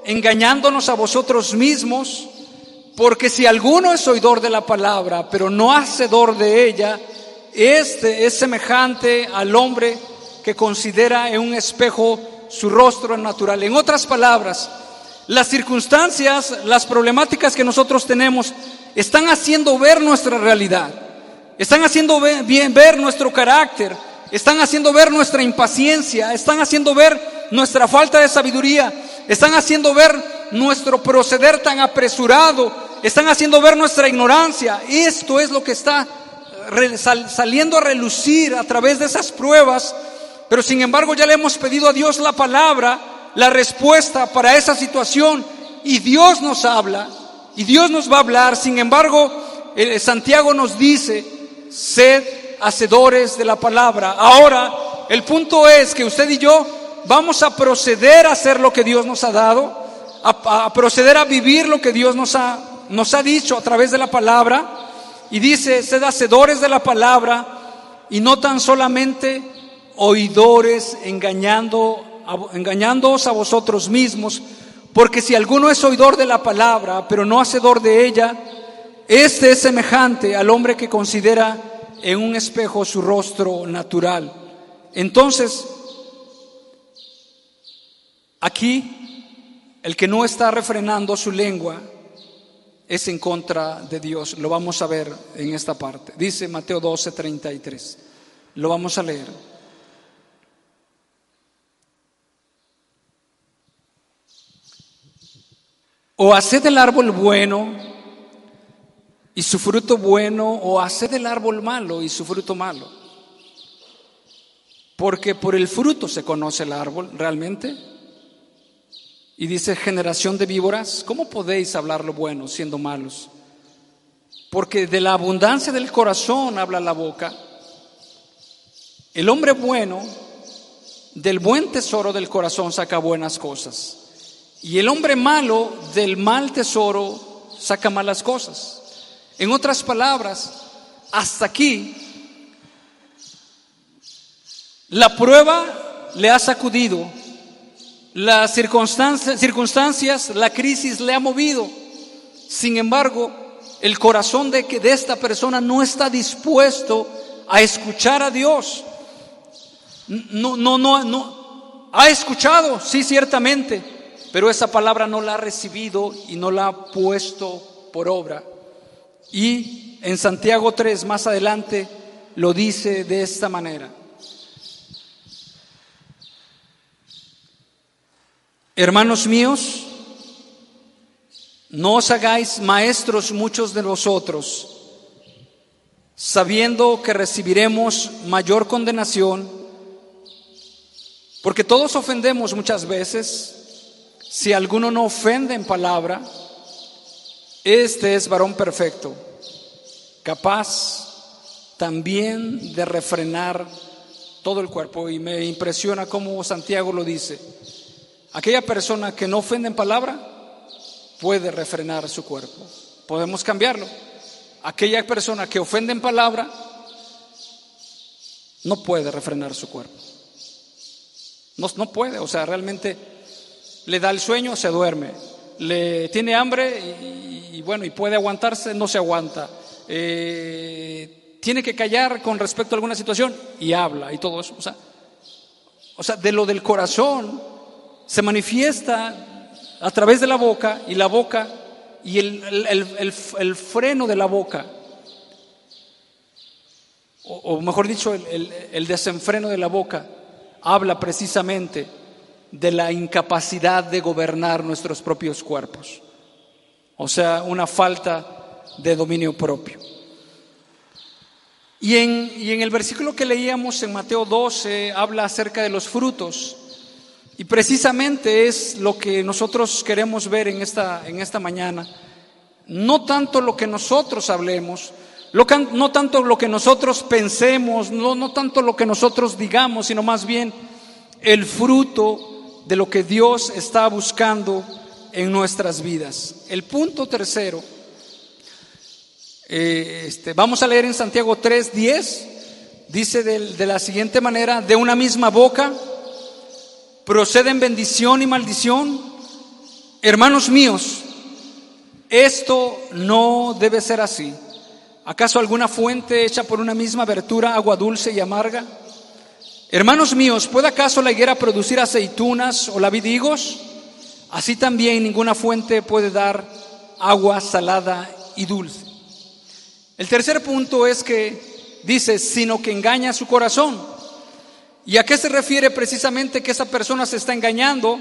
engañándonos a vosotros mismos, porque si alguno es oidor de la palabra, pero no hacedor de ella, este es semejante al hombre que considera en un espejo su rostro natural. En otras palabras, las circunstancias, las problemáticas que nosotros tenemos están haciendo ver nuestra realidad, están haciendo ver, ver nuestro carácter, están haciendo ver nuestra impaciencia, están haciendo ver nuestra falta de sabiduría, están haciendo ver nuestro proceder tan apresurado, están haciendo ver nuestra ignorancia. Esto es lo que está saliendo a relucir a través de esas pruebas, pero sin embargo ya le hemos pedido a Dios la palabra, la respuesta para esa situación, y Dios nos habla, y Dios nos va a hablar. Sin embargo, Santiago nos dice, sed hacedores de la palabra. Ahora, el punto es que usted y yo vamos a proceder a hacer lo que Dios nos ha dado, a, proceder a vivir lo que Dios nos ha, nos ha dicho a través de la palabra. Y dice, sed hacedores de la palabra y no tan solamente oidores engañando, engañándoos a vosotros mismos, porque si alguno es oidor de la palabra, pero no hacedor de ella, este es semejante al hombre que considera en un espejo su rostro natural. Entonces, aquí, el que no está refrenando su lengua es en contra de Dios. Lo vamos a ver en esta parte. Dice Mateo 12, 33. Lo vamos a leer. O haced el árbol bueno y su fruto bueno, o haced el árbol malo y su fruto malo. Porque por el fruto se conoce el árbol realmente. Y dice, generación de víboras, ¿cómo podéis hablar lo bueno siendo malos? Porque de la abundancia del corazón habla la boca. El hombre bueno, del buen tesoro del corazón saca buenas cosas. Y el hombre malo, del mal tesoro, saca malas cosas. En otras palabras, hasta aquí, la prueba le ha sacudido, las circunstancias, circunstancias, la crisis le ha movido. Sin embargo, el corazón de, que de esta persona no está dispuesto a escuchar a Dios. No, no, no, no. Ha escuchado, sí, ciertamente, pero esa palabra no la ha recibido y no la ha puesto por obra. Y en Santiago 3, más adelante, lo dice de esta manera. Hermanos míos, no os hagáis maestros muchos de vosotros, sabiendo que recibiremos mayor condenación, porque todos ofendemos muchas veces, si alguno no ofende en palabra, este es varón perfecto, capaz también de refrenar todo el cuerpo. Y me impresiona cómo Santiago lo dice. Aquella persona que no ofende en palabra puede refrenar su cuerpo. Podemos cambiarlo. Aquella persona que ofende en palabra no puede refrenar su cuerpo. No, no puede, o sea, realmente le da el sueño, se duerme. Le tiene hambre y, y bueno, y puede aguantarse, no se aguanta. Eh, tiene que callar con respecto a alguna situación y habla y todo eso. O sea, o sea, de lo del corazón se manifiesta a través de la boca y la boca y el, freno de la boca, o, o mejor dicho, el desenfreno de la boca, habla precisamente de la incapacidad de gobernar nuestros propios cuerpos o sea, una falta de dominio propio. Y en, y en, el versículo que leíamos en Mateo 12 habla acerca de los frutos. Y precisamente es lo que nosotros queremos ver en esta, en esta mañana. No tanto lo que nosotros hablemos, no tanto lo que nosotros pensemos, no, no tanto lo que nosotros digamos, sino más bien el fruto de lo que Dios está buscando en nuestras vidas. El punto tercero, eh, este, vamos a leer en Santiago 3:10, dice de, la siguiente manera, de una misma boca proceden bendición y maldición. Hermanos míos, esto no debe ser así. ¿Acaso alguna fuente hecha por una misma abertura, agua dulce y amarga? Hermanos míos, ¿puede acaso la higuera producir aceitunas o la higos? Así también ninguna fuente puede dar agua salada y dulce. El tercer punto es que dice, sino que engaña su corazón. ¿Y a qué se refiere precisamente que esa persona se está engañando?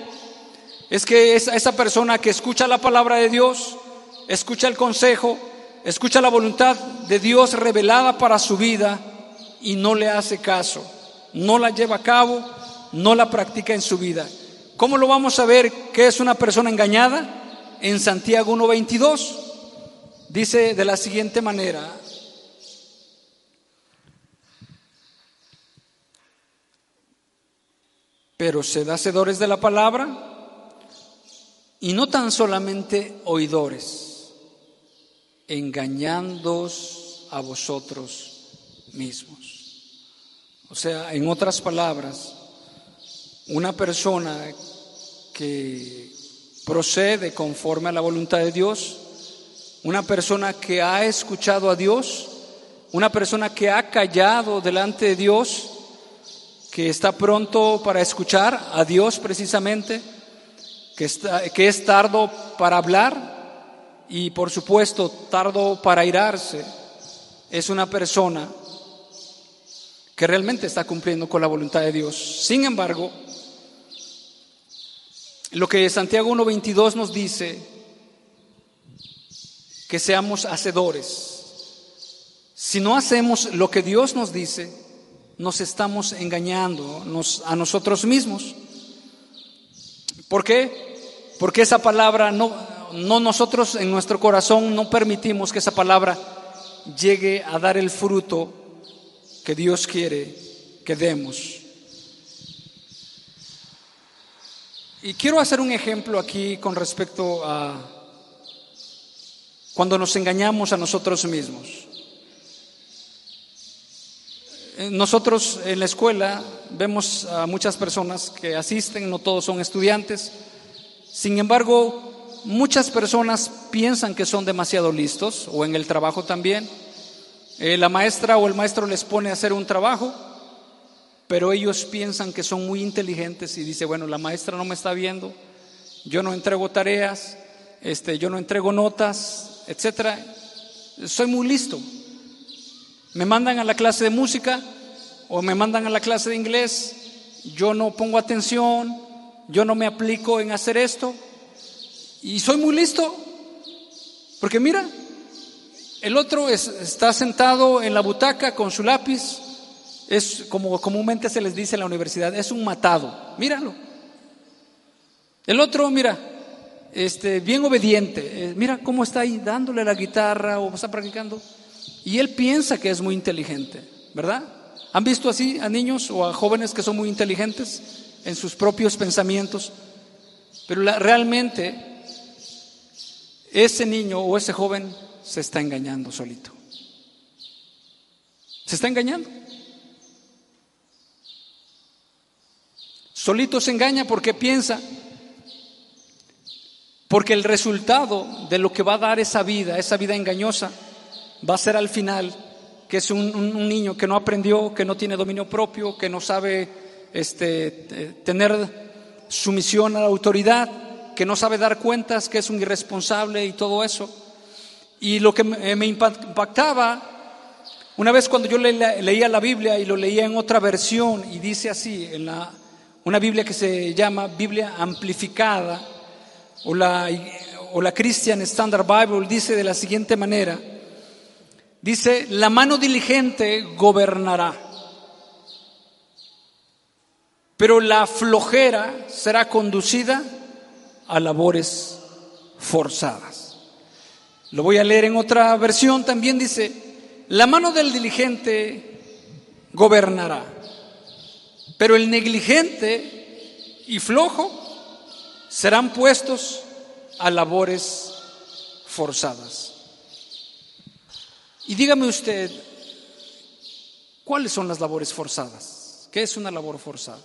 Es que esa, esa persona que escucha la palabra de Dios, escucha el consejo, escucha la voluntad de Dios revelada para su vida y no le hace caso, no la lleva a cabo, no la practica en su vida. ¿Cómo lo vamos a ver que es una persona engañada? En Santiago 1.22 dice de la siguiente manera, pero sed hacedores de la palabra y no tan solamente oidores, engañándoos a vosotros mismos. O sea, en otras palabras, una persona que procede conforme a la voluntad de Dios, una persona que ha escuchado a Dios, una persona que ha callado delante de Dios, que está pronto para escuchar a Dios precisamente, que, está, que es tardo para hablar y por supuesto tardo para irarse, es una persona que realmente está cumpliendo con la voluntad de Dios. Sin embargo, lo que Santiago 1.22 nos dice, que seamos hacedores. Si no hacemos lo que Dios nos dice, nos estamos engañando a nosotros mismos. ¿Por qué? Porque esa palabra no, no nosotros en nuestro corazón no permitimos que esa palabra llegue a dar el fruto que Dios quiere que demos. Y quiero hacer un ejemplo aquí con respecto a cuando nos engañamos a nosotros mismos. Eh, nosotros en la escuela vemos a muchas personas que asisten, no todos son estudiantes, sin embargo, muchas personas piensan que son demasiado listos, o en el trabajo también. Eh, la maestra o el maestro les pone a hacer un trabajo pero ellos piensan que son muy inteligentes y dice, bueno, la maestra no me está viendo, yo no entrego tareas, este, yo no entrego notas, etcétera. Soy muy listo. Me mandan a la clase de música o me mandan a la clase de inglés, yo no pongo atención, yo no me aplico en hacer esto y soy muy listo. Porque mira, el otro está sentado en la butaca con su lápiz es como comúnmente se les dice en la universidad, es un matado. Míralo. El otro, mira, este, bien obediente. Eh, mira cómo está ahí dándole la guitarra o está practicando. Y él piensa que es muy inteligente, ¿verdad? ¿Han visto así a niños o a jóvenes que son muy inteligentes en sus propios pensamientos? Pero realmente ese niño o ese joven se está engañando solito. Se está engañando. Solito se engaña porque piensa, porque el resultado de lo que va a dar esa vida, esa vida engañosa, va a ser al final que es un, niño que no aprendió, que no tiene dominio propio, que no sabe este, tener sumisión a la autoridad, que no sabe dar cuentas, que es un irresponsable y todo eso. Y lo que me impactaba, una vez cuando yo leía la Biblia y lo leía en otra versión, y dice así, en la una Biblia que se llama Biblia amplificada o la, o la Christian Standard Bible dice de la siguiente manera, dice, la mano diligente gobernará, pero la flojera será conducida a labores forzadas. Lo voy a leer en otra versión, también dice, la mano del diligente gobernará pero el negligente y flojo serán puestos a labores forzadas. Y dígame usted, ¿cuáles son las labores forzadas? ¿Qué es una labor forzada?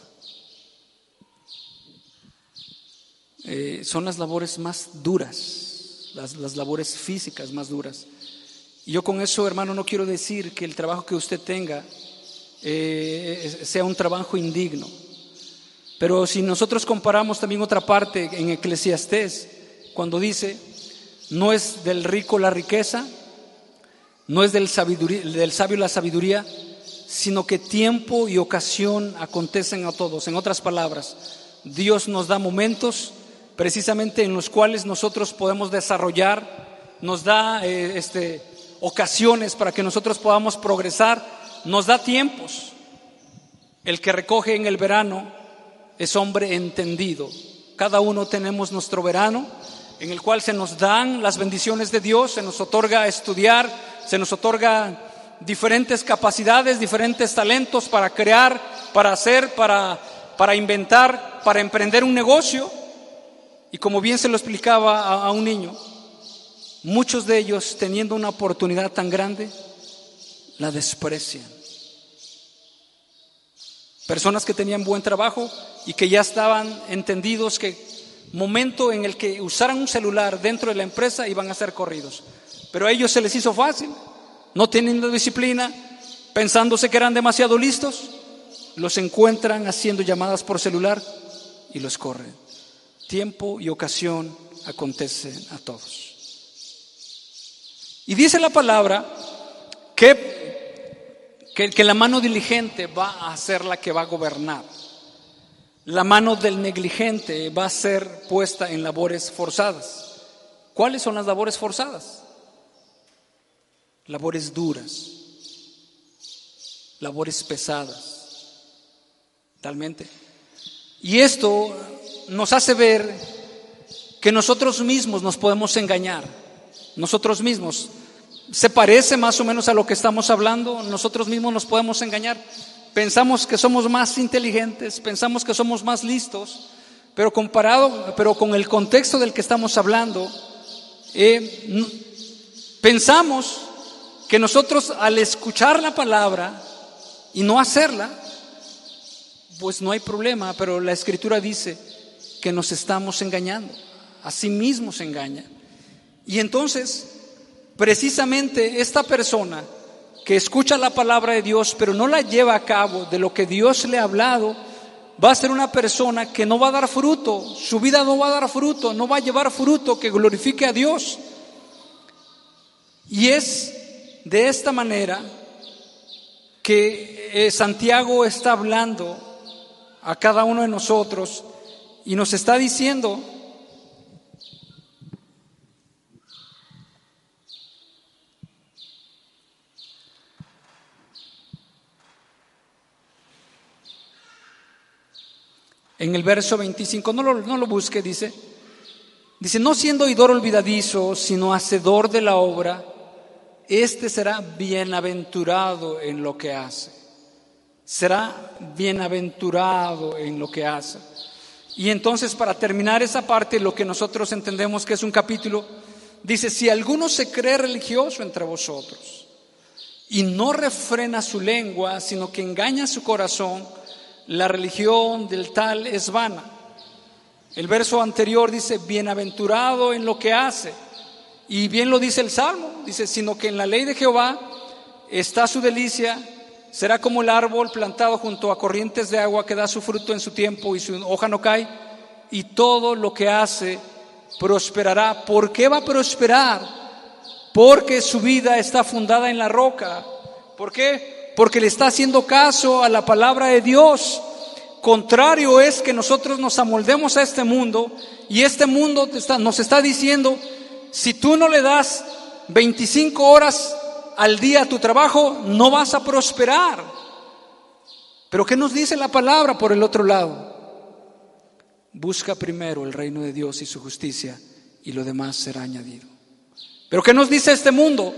Eh, son las labores más duras, las, las labores físicas más duras. Y yo con eso, hermano, no quiero decir que el trabajo que usted tenga eh, sea un trabajo indigno. Pero si nosotros comparamos también otra parte en Eclesiastés, cuando dice, no es del rico la riqueza, no es del, del sabio la sabiduría, sino que tiempo y ocasión acontecen a todos. En otras palabras, Dios nos da momentos precisamente en los cuales nosotros podemos desarrollar, nos da eh, este, ocasiones para que nosotros podamos progresar, nos da tiempos. El que recoge en el verano es hombre entendido. Cada uno tenemos nuestro verano en el cual se nos dan las bendiciones de Dios, se nos otorga estudiar, se nos otorga diferentes capacidades, diferentes talentos para crear, para hacer, para, para inventar, para emprender un negocio. Y como bien se lo explicaba a, a un niño, muchos de ellos teniendo una oportunidad tan grande, la desprecian. Personas que tenían buen trabajo y que ya estaban entendidos que momento en el que usaran un celular dentro de la empresa iban a ser corridos. Pero a ellos se les hizo fácil no teniendo disciplina, pensándose que eran demasiado listos, los encuentran haciendo llamadas por celular y los corren. Tiempo y ocasión acontecen a todos. Y dice la palabra que, que, que la mano diligente va a ser la que va a gobernar. La mano del negligente va a ser puesta en labores forzadas. ¿Cuáles son las labores forzadas? labores duras, labores pesadas, talmente. Y esto nos hace ver que nosotros mismos nos podemos engañar, nosotros mismos. Se parece más o menos a lo que estamos hablando, nosotros mismos nos podemos engañar. Pensamos que somos más inteligentes, pensamos que somos más listos, pero comparado, pero con el contexto del que estamos hablando, eh, pensamos que nosotros al escuchar la palabra y no hacerla, pues no hay problema, pero la escritura dice que nos estamos engañando, a sí mismo se engaña. Y entonces, precisamente esta persona que escucha la palabra de Dios, pero no la lleva a cabo de lo que Dios le ha hablado, va a ser una persona que no va a dar fruto, su vida no va a dar fruto, no va a llevar fruto que glorifique a Dios. Y es de esta manera que eh, Santiago está hablando a cada uno de nosotros y nos está diciendo En el verso 25, no lo, no lo busque, dice, dice, no siendo oidor olvidadizo, sino hacedor de la obra, este será bienaventurado en lo que hace. Será bienaventurado en lo que hace. Y entonces para terminar esa parte, lo que nosotros entendemos que es un capítulo, dice, si alguno se cree religioso entre vosotros y no refrena su lengua, sino que engaña su corazón, la religión del tal es vana. El verso anterior dice, bienaventurado en lo que hace. Y bien lo dice el Salmo, dice, sino que en la ley de Jehová está su delicia, será como el árbol plantado junto a corrientes de agua que da su fruto en su tiempo y su hoja no cae, y todo lo que hace prosperará. ¿Por qué va a prosperar? Porque su vida está fundada en la roca. ¿Por qué? Porque le está haciendo caso a la palabra de Dios. Contrario es que nosotros nos amoldemos a este mundo y este mundo nos está diciendo si tú no le das 25 horas al día a tu trabajo, no vas a prosperar. Pero ¿qué nos dice la palabra por el otro lado? Busca primero el reino de Dios y su justicia y lo demás será añadido. Pero ¿qué nos dice este mundo?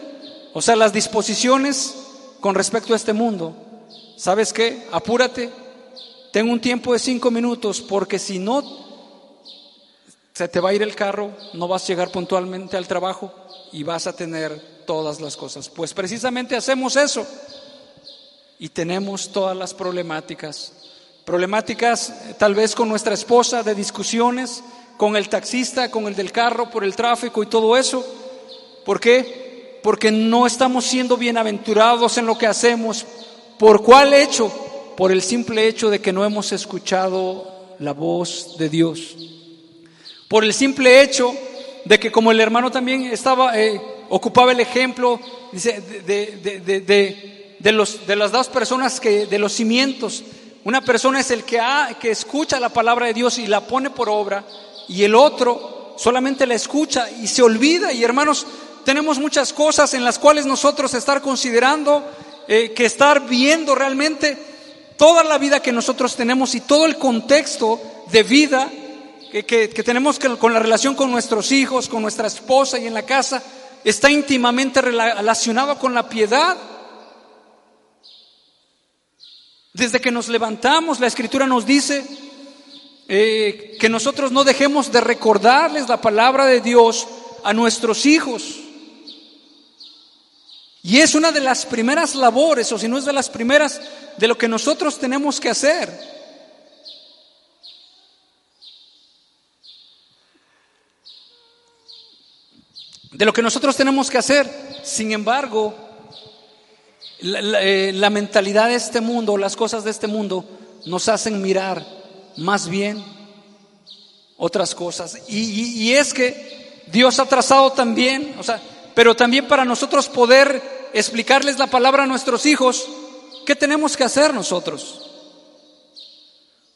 O sea, las disposiciones con respecto a este mundo. ¿Sabes qué? Apúrate. Tengo un tiempo de cinco minutos porque si no se te va a ir el carro, no vas a llegar puntualmente al trabajo y vas a tener todas las cosas. Pues precisamente hacemos eso y tenemos todas las problemáticas. Problemáticas tal vez con nuestra esposa de discusiones, con el taxista, con el del carro, por el tráfico y todo eso. ¿Por qué? Porque no estamos siendo bienaventurados en lo que hacemos. ¿Por cuál hecho? Por el simple hecho de que no hemos escuchado la voz de Dios por el simple hecho de que como el hermano también estaba eh, ocupaba el ejemplo dice, de, de, de, los, de las dos personas que, de los cimientos. Una persona es el que, ha, que escucha la palabra de Dios y la pone por obra, y el otro solamente la escucha y se olvida. Y hermanos, tenemos muchas cosas en las cuales nosotros estar considerando, eh, que estar viendo realmente toda la vida que nosotros tenemos y todo el contexto de vida que, que, tenemos con la relación con nuestros hijos, con nuestra esposa y en la casa, está íntimamente relacionado con la piedad. Desde que nos levantamos, la escritura nos dice eh, que nosotros no dejemos de recordarles la palabra de Dios a nuestros hijos. Y es una de las primeras labores, o si no es de las primeras, de lo que nosotros tenemos que hacer. De lo que nosotros tenemos que hacer. Sin embargo, la, eh, mentalidad de este mundo, las cosas de este mundo, nos hacen mirar más bien otras cosas. Y, y es que Dios ha trazado también, o sea, pero también para nosotros poder explicarles la palabra a nuestros hijos, ¿qué tenemos que hacer nosotros?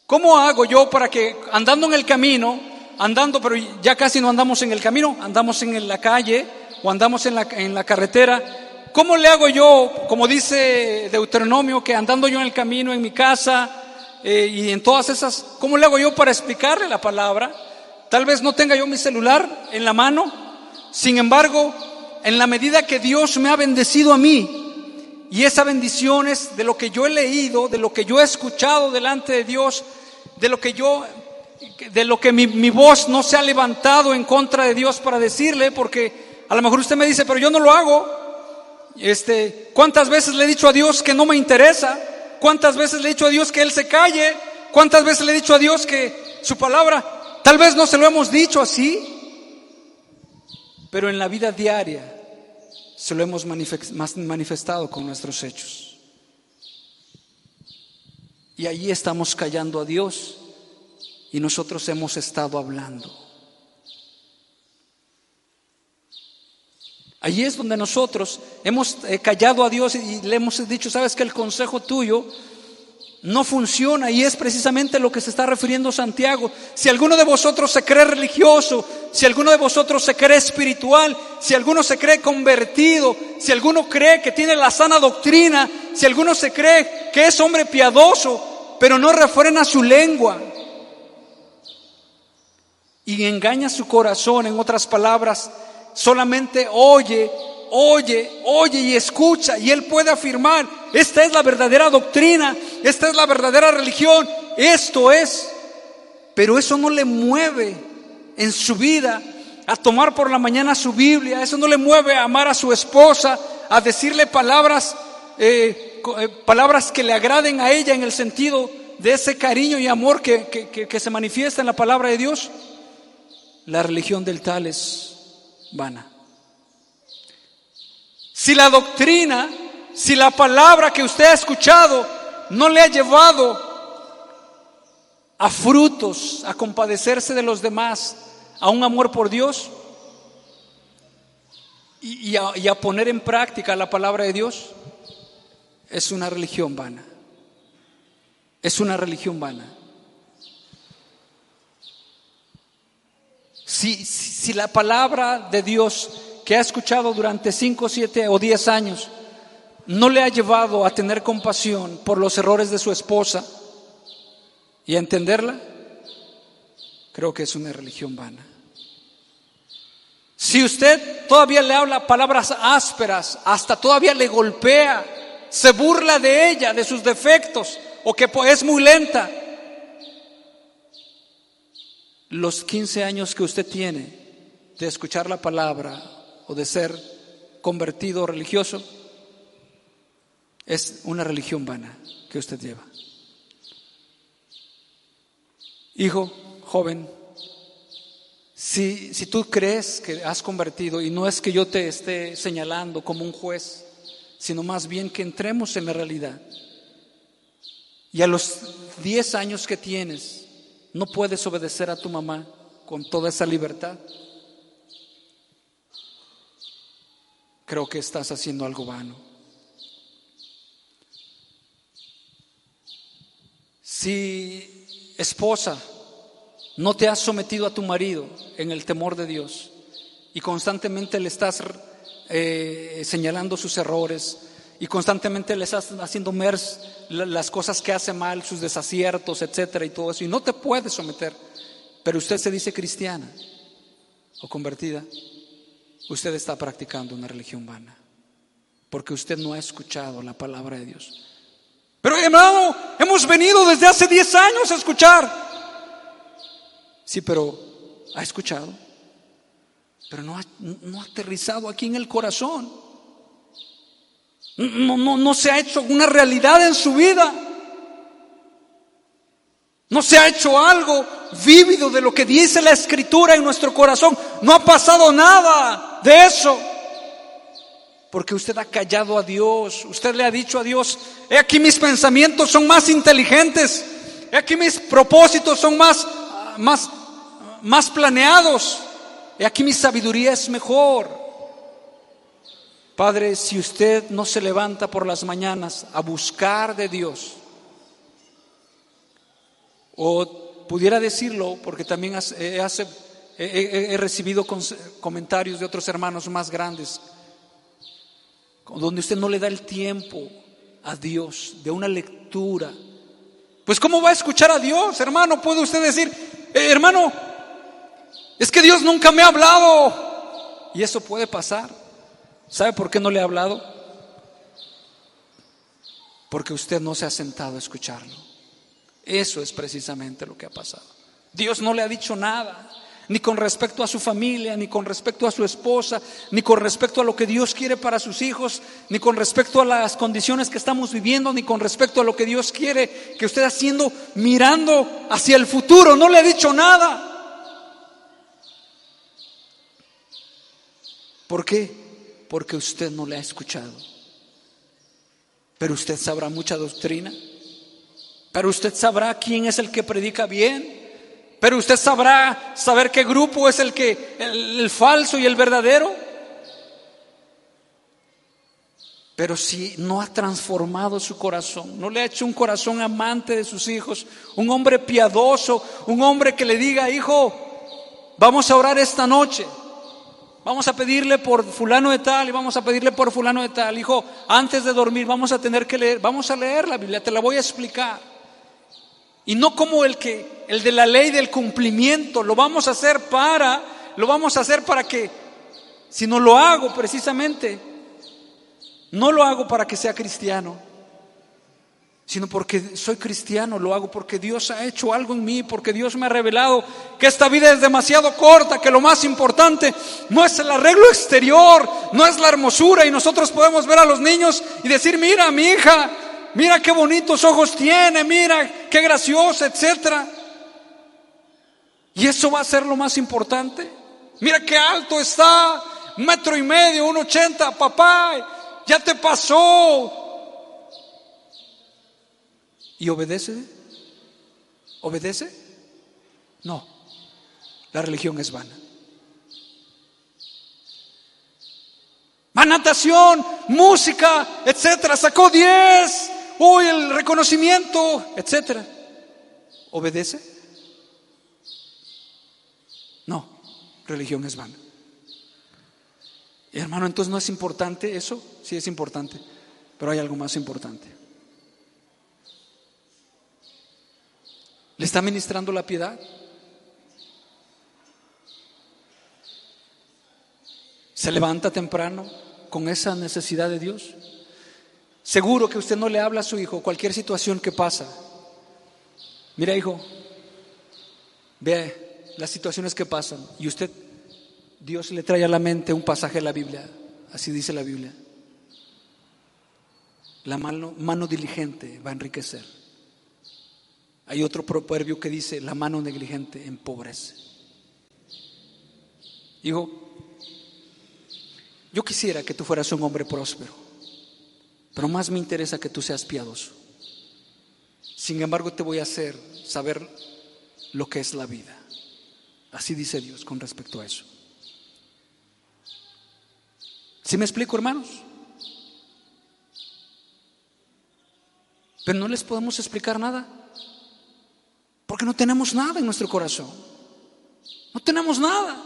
¿Cómo hago yo para que andando en el camino, andando, pero ya casi no andamos en el camino, andamos en la calle o andamos en la, en la carretera, ¿cómo le hago yo, como dice Deuteronomio, que andando yo en el camino, en mi casa eh, y en todas esas, ¿cómo le hago yo para explicarle la palabra? Tal vez no tenga yo mi celular en la mano, sin embargo, en la medida que Dios me ha bendecido a mí, y esa bendición es de lo que yo he leído, de lo que yo he escuchado delante de Dios, de lo que yo, de lo que mi, voz no se ha levantado en contra de Dios para decirle, porque a lo mejor usted me dice, pero yo no lo hago. Este, ¿cuántas veces le he dicho a Dios que no me interesa? ¿Cuántas veces le he dicho a Dios que Él se calle? ¿Cuántas veces le he dicho a Dios que su palabra, tal vez no se lo hemos dicho así, pero en la vida diaria se lo hemos manifestado con nuestros hechos. Y allí estamos callando a Dios y nosotros hemos estado hablando. Allí es donde nosotros hemos eh, callado a Dios y le hemos dicho, sabes que el consejo tuyo no funciona y es precisamente lo que se está refiriendo Santiago. Si alguno de vosotros se cree religioso, si alguno de vosotros se cree espiritual, si alguno se cree convertido, si alguno cree que tiene la sana doctrina, si alguno se cree que es hombre piadoso, pero no refrena su lengua y engaña su corazón, en otras palabras, solamente oye oye, oye y escucha y él puede afirmar, esta es la verdadera doctrina, esta es la verdadera religión, esto es, pero eso no le mueve en su vida a tomar por la mañana su Biblia, eso no le mueve a amar a su esposa, a decirle palabras, eh, eh, palabras que le agraden a ella en el sentido de ese cariño y amor que, que se manifiesta en la palabra de Dios. La religión del tal es vana. Si la doctrina, si la palabra que usted ha escuchado no le ha llevado a frutos, a compadecerse de los demás, a un amor por Dios y, a, poner en práctica la palabra de Dios, es una religión vana. Es una religión vana. Si, si, la palabra de Dios que ha escuchado durante 5, 7 o 10 años no le ha llevado a tener compasión por los errores de su esposa y a entenderla, creo que es una religión vana. Si usted todavía le habla palabras ásperas, hasta todavía le golpea, se burla de ella, de sus defectos, o que es muy lenta, los 15 años que usted tiene de escuchar la palabra o de ser convertido religioso, es una religión vana que usted lleva. Hijo, joven, si, si tú crees que has convertido, y no es que yo te esté señalando como un juez, sino más bien que entremos en la realidad. Y a los 10 años que tienes, no puedes obedecer a tu mamá con toda esa libertad. Creo que estás haciendo algo vano. Si esposa, no te has sometido a tu marido en el temor de Dios y constantemente le estás eh, señalando sus errores y constantemente le estás haciendo mer las cosas que hace mal, sus desaciertos, etcétera y todo eso, y no te puedes someter, pero usted se dice cristiana o convertida, usted está practicando una religión vana, porque usted no ha escuchado la palabra de Dios. Pero hermano, hemos venido desde hace 10 años a escuchar. Sí, pero ha escuchado, pero no ha, no ha aterrizado aquí en el corazón. No, no, no se ha hecho una realidad en su vida. No se ha hecho algo vívido de lo que dice la escritura en nuestro corazón. No ha pasado nada de eso. Porque usted ha callado a Dios. Usted le ha dicho a Dios, he aquí mis pensamientos son más inteligentes. He aquí mis propósitos son más más, más planeados. Y aquí mi sabiduría es mejor. Padre, si usted no se levanta por las mañanas a buscar de Dios, o pudiera decirlo, porque también he, recibido comentarios de otros hermanos más grandes, donde usted no le da el tiempo a Dios de una lectura. Pues ¿cómo va a escuchar a Dios, hermano? Puede usted decir, eh, hermano, es que Dios nunca me ha hablado. Y eso puede pasar. ¿Sabe por qué no le ha hablado? Porque usted no se ha sentado a escucharlo. Eso es precisamente lo que ha pasado. Dios no le ha dicho nada ni con respecto a su familia, ni con respecto a su esposa, ni con respecto a lo que Dios quiere para sus hijos, ni con respecto a las condiciones que estamos viviendo, ni con respecto a lo que Dios quiere que usted haciendo mirando hacia el futuro. No le ha dicho nada. ¿Por qué? Porque usted no le ha escuchado. Pero usted sabrá mucha doctrina. Pero usted sabrá quién es el que predica bien. Pero usted sabrá saber qué grupo es el que el, falso y el verdadero. Pero si no ha transformado su corazón, no le ha hecho un corazón amante de sus hijos, un hombre piadoso, un hombre que le diga, hijo, vamos a orar esta noche, vamos a pedirle por fulano de tal y vamos a pedirle por fulano de tal, hijo, antes de dormir vamos a tener que leer, vamos a leer la Biblia, te la voy a explicar. Y no como el que el de la ley del cumplimiento, lo vamos a hacer para lo vamos a hacer para que si no lo hago precisamente no lo hago para que sea cristiano, sino porque soy cristiano, lo hago porque Dios ha hecho algo en mí, porque Dios me ha revelado que esta vida es demasiado corta, que lo más importante no es el arreglo exterior, no es la hermosura y nosotros podemos ver a los niños y decir, mira mi hija, mira qué bonitos ojos tiene, mira qué graciosa, etcétera. Y eso va a ser lo más importante. Mira qué alto está, metro y medio, un ochenta, papá, ya te pasó. ¿Y obedece? ¿Obedece? No, la religión es vana. Va natación, música, etcétera, sacó diez uy, el reconocimiento, etcétera. ¿Obedece? No, religión es vana. hermano, entonces no es importante eso, sí es importante, pero hay algo más importante. ¿Le está ministrando la piedad? ¿Se levanta temprano con esa necesidad de Dios? Seguro que usted no le habla a su hijo cualquier situación que pasa. Mira, hijo, ve las situaciones que pasan y usted, Dios le trae a la mente un pasaje de la Biblia, así dice la Biblia. La mano, mano diligente va a enriquecer. Hay otro proverbio que dice, la mano negligente empobrece. Hijo, yo quisiera que tú fueras un hombre próspero. Pero más me interesa que tú seas piadoso. Sin embargo, te voy a hacer saber lo que es la vida. Así dice Dios con respecto a eso. ¿Sí me explico, hermanos? Pero no les podemos explicar nada. Porque no tenemos nada en nuestro corazón. No tenemos nada.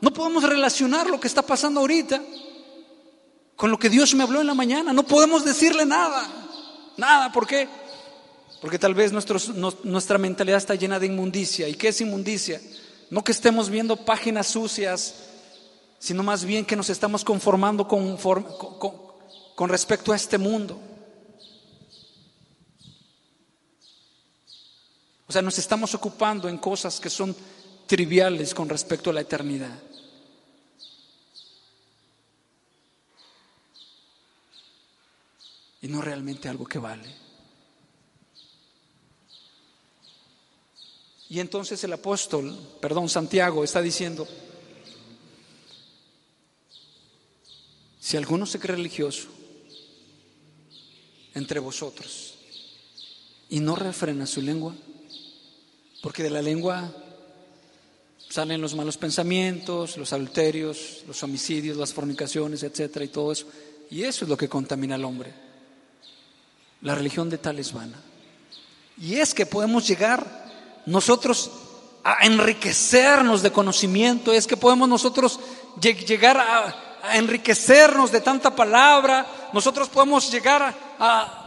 No podemos relacionar lo que está pasando ahorita con lo que Dios me habló en la mañana. No podemos decirle nada. Nada. ¿Por qué? Porque tal vez nuestra mentalidad está llena de inmundicia. ¿Y qué es inmundicia? No que estemos viendo páginas sucias, sino más bien que nos estamos conformando con, con respecto a este mundo. O sea, nos estamos ocupando en cosas que son triviales con respecto a la eternidad. Y no realmente algo que vale. Y entonces el apóstol, perdón, Santiago está diciendo, si alguno se cree religioso entre vosotros y no refrena su lengua, porque de la lengua salen los malos pensamientos, los adulterios, los homicidios, las fornicaciones, etcétera, y todo eso. Y eso es lo que contamina al hombre. La religión de tal. Y es que podemos llegar nosotros a enriquecernos de conocimiento, es que podemos nosotros llegar a, enriquecernos de tanta palabra, nosotros podemos llegar a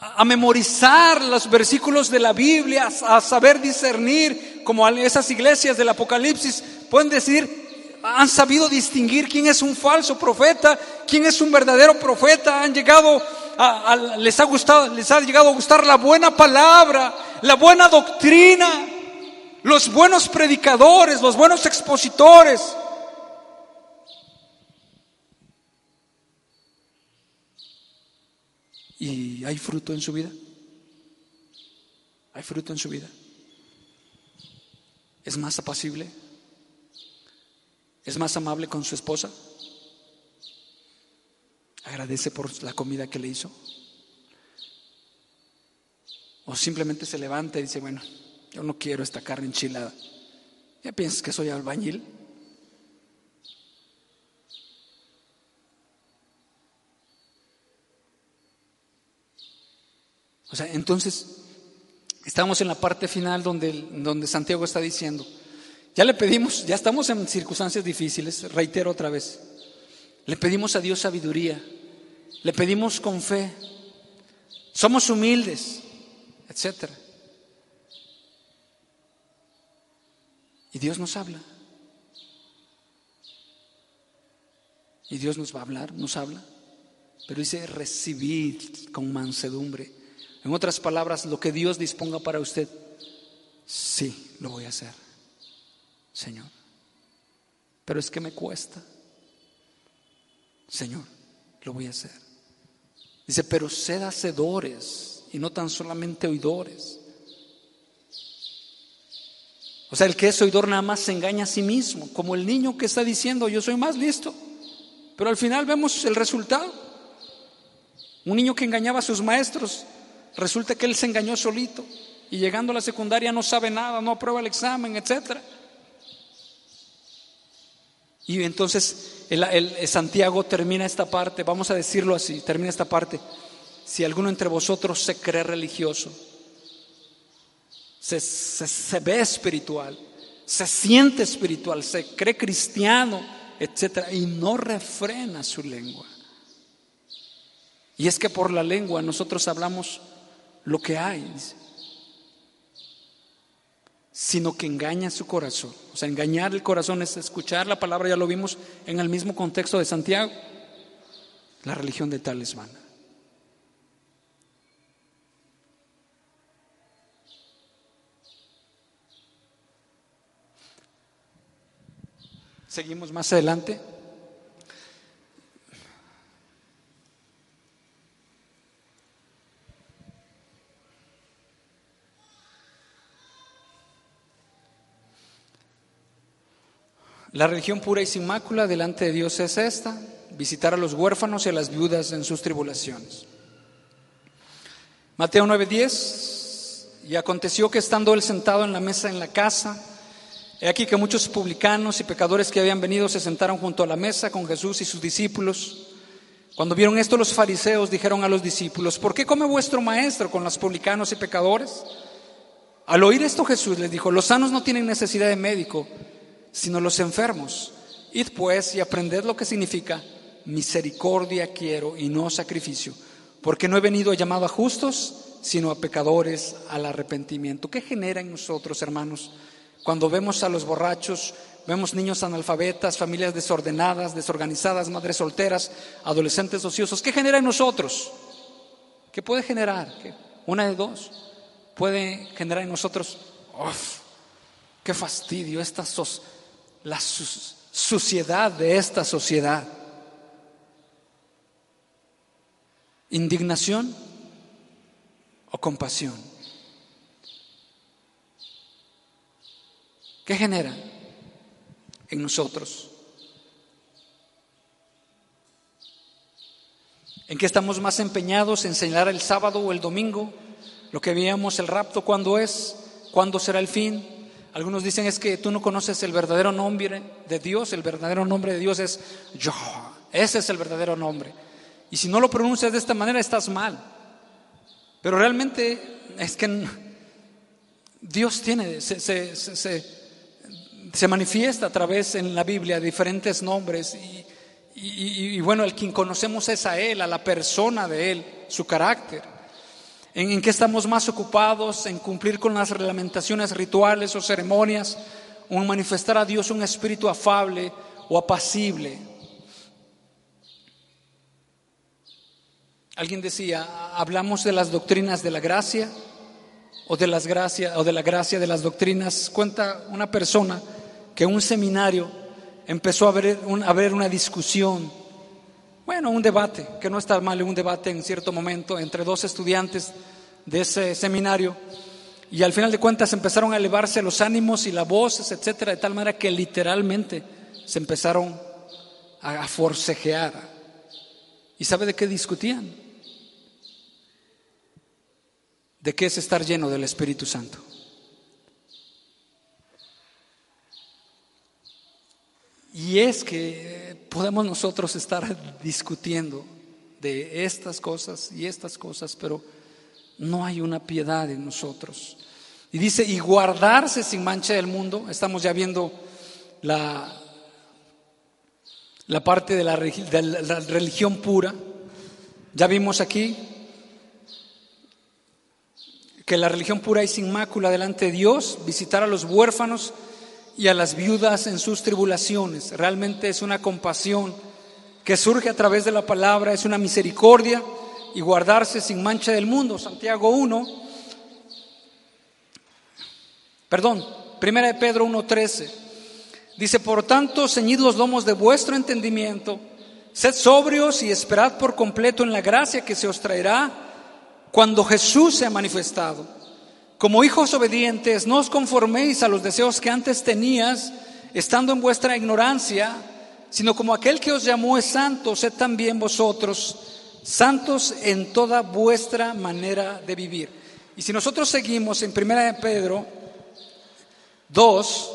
a memorizar los versículos de la Biblia, a saber discernir, como esas iglesias del Apocalipsis pueden decir, han sabido distinguir quién es un falso profeta, quién es un verdadero profeta, han llegado a, les ha gustado, les ha llegado a gustar la buena palabra, la buena doctrina, los buenos predicadores, los buenos expositores. ¿Y hay fruto en su vida? ¿Hay fruto en su vida? ¿Es más apacible? ¿Es más amable con su esposa? ¿Agradece por la comida que le hizo? ¿O simplemente se levanta y dice, bueno, yo no quiero esta carne enchilada? ¿Ya piensas que soy albañil? O sea, entonces, estamos en la parte final donde, donde Santiago está diciendo, ya le pedimos, ya estamos en circunstancias difíciles, reitero otra vez, le pedimos a Dios sabiduría, le pedimos con fe, somos humildes, etcétera. Y Dios nos habla. Y Dios nos va a hablar, nos habla. Pero dice recibir con mansedumbre en otras palabras, lo que Dios disponga para usted, sí, lo voy a hacer, Señor. Pero es que me cuesta. Señor, lo voy a hacer. Dice, pero sed hacedores y no tan solamente oidores. O sea, el que es oidor nada más se engaña a sí mismo, como el niño que está diciendo, yo soy más listo. Pero al final vemos el resultado. Un niño que engañaba a sus maestros Resulta que él se engañó solito y llegando a la secundaria no sabe nada, no aprueba el examen, etc. Y entonces el, Santiago termina esta parte, vamos a decirlo así, termina esta parte. Si alguno entre vosotros se cree religioso, se, se ve espiritual, se siente espiritual, se cree cristiano, etc. Y no refrena su lengua. Y es que por la lengua nosotros hablamos lo que hay, sino que engaña su corazón. O sea, engañar el corazón es escuchar la palabra, ya lo vimos en el mismo contexto de Santiago. La religión de tal es vana. Seguimos más adelante. La religión pura y sin mácula delante de Dios es esta, visitar a los huérfanos y a las viudas en sus tribulaciones. Mateo 9:10, y aconteció que estando él sentado en la mesa en la casa, he aquí que muchos publicanos y pecadores que habían venido se sentaron junto a la mesa con Jesús y sus discípulos. Cuando vieron esto los fariseos dijeron a los discípulos, ¿por qué come vuestro maestro con los publicanos y pecadores? Al oír esto Jesús les dijo, los sanos no tienen necesidad de médico, sino los enfermos. Id pues y aprended lo que significa misericordia quiero y no sacrificio, porque no he venido llamado a justos, sino a pecadores al arrepentimiento. ¿Qué genera en nosotros, hermanos? Cuando vemos a los borrachos, vemos niños analfabetas, familias desordenadas, desorganizadas, madres solteras, adolescentes ociosos, ¿qué genera en nosotros? ¿Qué puede generar? Una de dos. Puede generar en nosotros, ¡Uf! ¡Qué fastidio! Esta la suciedad de esta sociedad. Indignación o compasión. ¿Qué genera en nosotros? ¿En qué estamos más empeñados? ¿En señalar el sábado o el domingo? Lo que veíamos, el rapto, ¿cuándo es? ¿Cuándo será el fin? Algunos dicen es que tú no conoces el verdadero nombre de Dios. El verdadero nombre de Dios es yo. Ese es el verdadero nombre. Y si no lo pronuncias de esta manera, estás mal. Pero realmente es que Dios tiene, se, se, se manifiesta a través en la Biblia diferentes nombres y, bueno, el quien conocemos es a Él, a la persona de Él, su carácter. ¿En, ¿En qué estamos más ocupados? En cumplir con las reglamentaciones rituales o ceremonias, o en manifestar a Dios un espíritu afable o apacible. Alguien decía, hablamos de las doctrinas de la gracia o de las gracias o de la gracia de las doctrinas. Cuenta una persona que un seminario empezó a haber, una discusión, bueno, un debate, que no está mal un debate en cierto momento entre dos estudiantes de ese seminario, y al final de cuentas empezaron a elevarse los ánimos y las voces, etcétera, de tal manera que literalmente se empezaron a forcejear. ¿Y sabe de qué discutían? De qué es estar lleno del Espíritu Santo. Y es que podemos nosotros estar discutiendo de estas cosas y estas cosas, pero no hay una piedad en nosotros. Y dice, y guardarse sin mancha del mundo. Estamos ya viendo la, la parte de la, religión pura. Ya vimos aquí que la religión pura es sin mácula delante de Dios, visitar a los huérfanos y a las viudas en sus tribulaciones. Realmente es una compasión que surge a través de la palabra, es una misericordia y guardarse sin mancha del mundo. Santiago 1, perdón, primera de Pedro 1.13. Dice, por tanto, ceñid los lomos de vuestro entendimiento, sed sobrios y esperad por completo en la gracia que se os traerá cuando Jesús se ha manifestado. Como hijos obedientes, no os conforméis a los deseos que antes tenías, estando en vuestra ignorancia, sino como aquel que os llamó es santo, sed también vosotros santos en toda vuestra manera de vivir. Y si nosotros seguimos en Primera Pedro 2,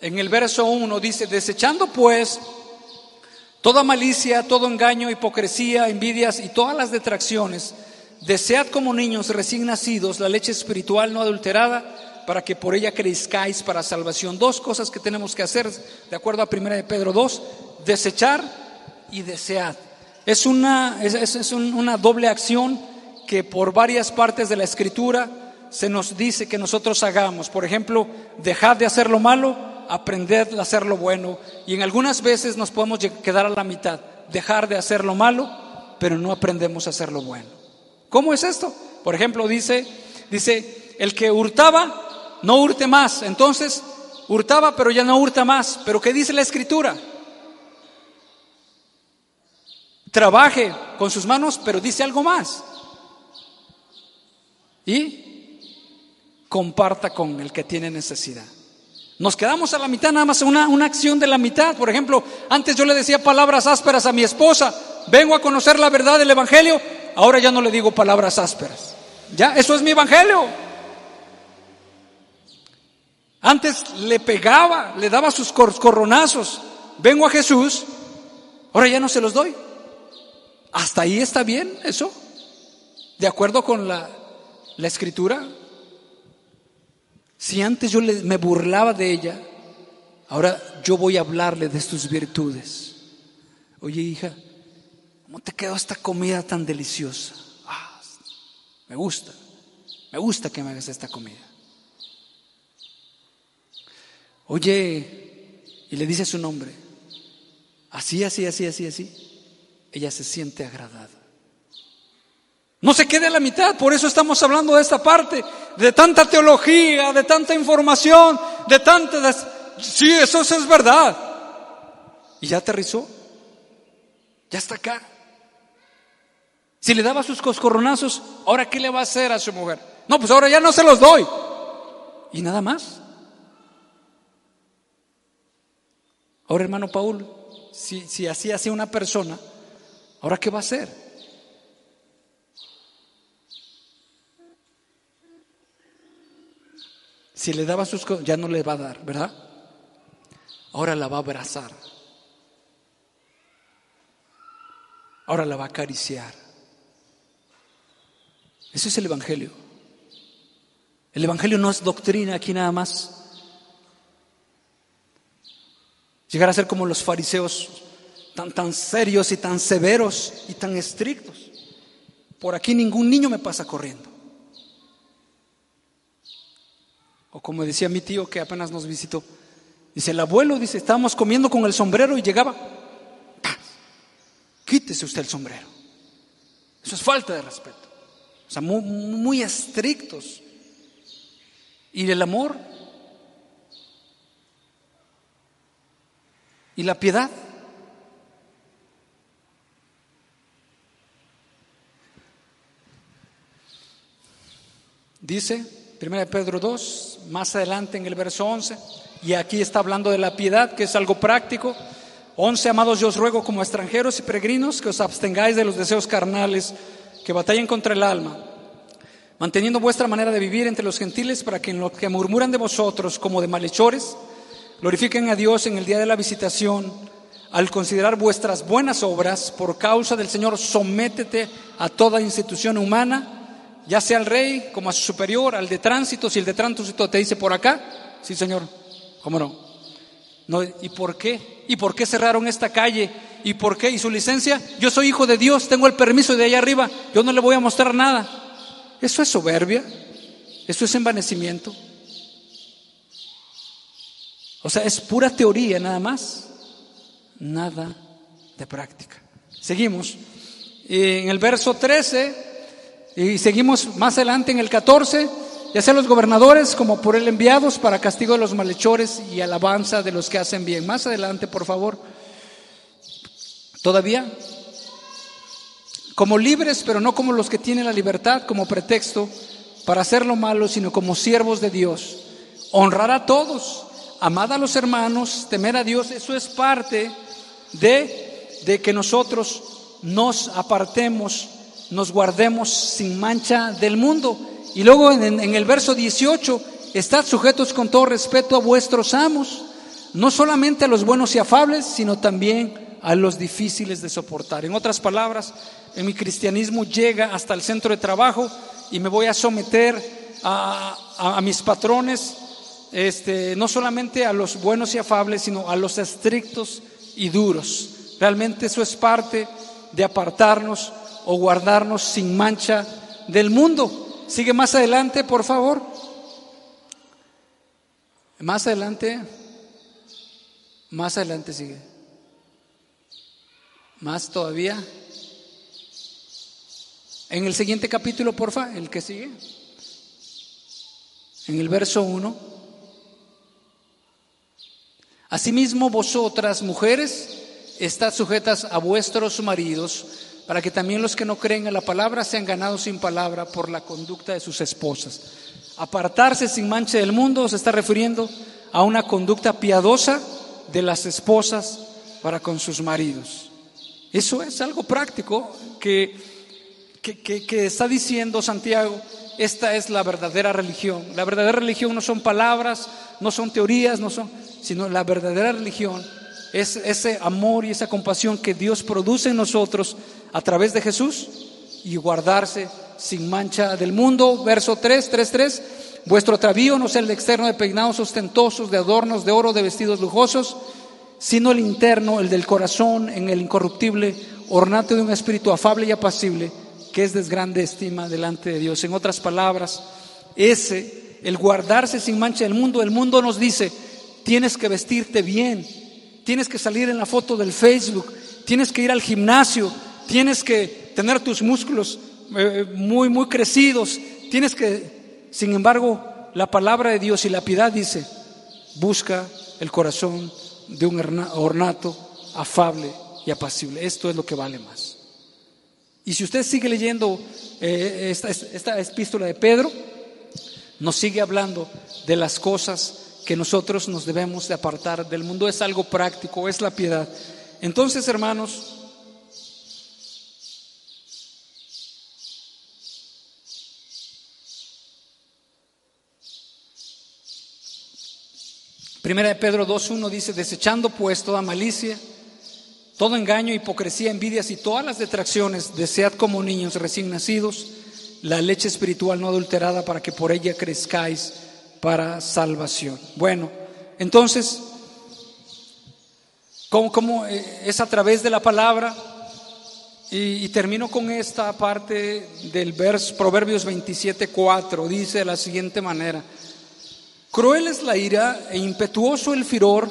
en el verso 1 dice, desechando pues toda malicia, todo engaño, hipocresía, envidias y todas las detracciones, Desead como niños recién nacidos la leche espiritual no adulterada para que por ella crezcáis para salvación. Dos cosas que tenemos que hacer, de acuerdo a 1 de Pedro 2, desechar y desead. Es una, es, una doble acción que por varias partes de la escritura se nos dice que nosotros hagamos. Por ejemplo, dejad de hacer lo malo, aprended a hacer lo bueno. Y en algunas veces nos podemos quedar a la mitad, dejar de hacer lo malo, pero no aprendemos a hacer lo bueno. ¿Cómo es esto? Por ejemplo, dice, dice, el que hurtaba, no hurte más. Entonces, hurtaba, pero ya no hurta más. Pero ¿qué dice la escritura? Trabaje con sus manos, pero dice algo más. Y comparta con el que tiene necesidad. Nos quedamos a la mitad, nada más una, una acción de la mitad. Por ejemplo, antes yo le decía palabras ásperas a mi esposa, vengo a conocer la verdad del Evangelio, ahora ya no le digo palabras ásperas. Ya, eso es mi evangelio. Antes le pegaba, le daba sus corronazos. Vengo a Jesús, ahora ya no se los doy. ¿Hasta ahí está bien eso? ¿De acuerdo con la, la escritura? Si antes yo me burlaba de ella, ahora yo voy a hablarle de sus virtudes. Oye, hija, ¿cómo te quedó esta comida tan deliciosa? Ah, me gusta, me gusta que me hagas esta comida. Oye, y le dice su nombre, así, así, así, así, así, ella se siente agradada. No se quede a la mitad, por eso estamos hablando de esta parte, de tanta teología, de tanta información, de tanta... Sí, eso, es verdad. Y ya aterrizó, ya está acá. Si le daba sus coscorronazos, ¿ahora qué le va a hacer a su mujer? No, pues ahora ya no se los doy. Y nada más. Ahora, hermano Paul, si, si así hacía una persona, ¿ahora qué va a hacer? Si le daba sus cosas, ya no le va a dar, ¿verdad? Ahora la va a abrazar. Ahora la va a acariciar. Eso es el Evangelio. El Evangelio no es doctrina aquí nada más. Llegar a ser como los fariseos, tan, tan serios y tan severos y tan estrictos. Por aquí ningún niño me pasa corriendo. O como decía mi tío que apenas nos visitó, dice, el abuelo, dice, estábamos comiendo con el sombrero y llegaba, quítese usted el sombrero. Eso es falta de respeto. O sea, muy, estrictos. Y el amor ¿Y la piedad? Dice 1 Pedro 2, más adelante en el verso 11, y aquí está hablando de la piedad, que es algo práctico. 11, amados, yo os ruego como extranjeros y peregrinos que os abstengáis de los deseos carnales que batallen contra el alma, manteniendo vuestra manera de vivir entre los gentiles para que en lo que murmuran de vosotros como de malhechores, Glorifiquen a Dios en el día de la visitación. Al considerar vuestras buenas obras, por causa del Señor, sométete a toda institución humana, ya sea al rey como a su superior, al de tránsito, si el de tránsito te dice por acá, sí Señor, ¿cómo no? No ¿Y por qué? ¿Y por qué cerraron esta calle? ¿Y por qué? ¿Y su licencia? Yo soy hijo de Dios, tengo el permiso de allá arriba, yo no le voy a mostrar nada. Eso es soberbia, eso es envanecimiento. O sea, es pura teoría nada más, nada de práctica. Seguimos. En el verso 13, y seguimos más adelante en el 14, ya sean los gobernadores como por él enviados para castigo de los malhechores y alabanza de los que hacen bien. Más adelante, por favor. Todavía. Como libres, pero no como los que tienen la libertad como pretexto para hacer lo malo, sino como siervos de Dios. Honrar a todos amad a los hermanos, temer a Dios, eso es parte de, de que nosotros nos apartemos, nos guardemos sin mancha del mundo. Y luego en, el verso 18, estad sujetos con todo respeto a vuestros amos, no solamente a los buenos y afables, sino también a los difíciles de soportar. En otras palabras, en mi cristianismo llega hasta el centro de trabajo y me voy a someter a, a, a mis patrones este, no solamente a los buenos y afables, sino a los estrictos y duros. Realmente eso es parte de apartarnos o guardarnos sin mancha del mundo. Sigue más adelante, por favor. Más adelante, más adelante sigue. Más todavía. En el siguiente capítulo, porfa, el que sigue. En el verso 1. Asimismo, vosotras, mujeres, estad sujetas a vuestros maridos, para que también los que no creen en la palabra sean ganados sin palabra por la conducta de sus esposas. Apartarse sin mancha del mundo se está refiriendo a una conducta piadosa de las esposas para con sus maridos. Eso es algo práctico que, que, que está diciendo Santiago. Esta es la verdadera religión. La verdadera religión no son palabras, no son teorías, no son, sino la verdadera religión es ese amor y esa compasión que Dios produce en nosotros a través de Jesús y guardarse sin mancha del mundo. Verso 3, 3, 3. Vuestro atavío no sea el externo de peinados ostentosos, de adornos de oro, de vestidos lujosos, sino el interno, el del corazón, en el incorruptible ornato de un espíritu afable y apacible, que es de grande estima delante de Dios. En otras palabras, ese, el guardarse sin mancha del mundo, el mundo nos dice, tienes que vestirte bien, tienes que salir en la foto del Facebook, tienes que ir al gimnasio, tienes que tener tus músculos eh, muy, muy crecidos, tienes que, sin embargo, la palabra de Dios y la piedad dice, busca el corazón de un ornato afable y apacible. Esto es lo que vale más. Y si usted sigue leyendo eh, esta, esta epístola de Pedro, nos sigue hablando de las cosas que nosotros nos debemos de apartar del mundo. Es algo práctico, es la piedad. Entonces, hermanos, Primera de Pedro 2.1 dice, desechando pues toda malicia, todo engaño, hipocresía, envidias y todas las detracciones, desead como niños recién nacidos la leche espiritual no adulterada para que por ella crezcáis para salvación. Bueno, entonces, ¿cómo, eh, es a través de la palabra? Y, termino con esta parte del verso Proverbios 27.4, dice de la siguiente manera, Cruel es la ira e impetuoso el furor,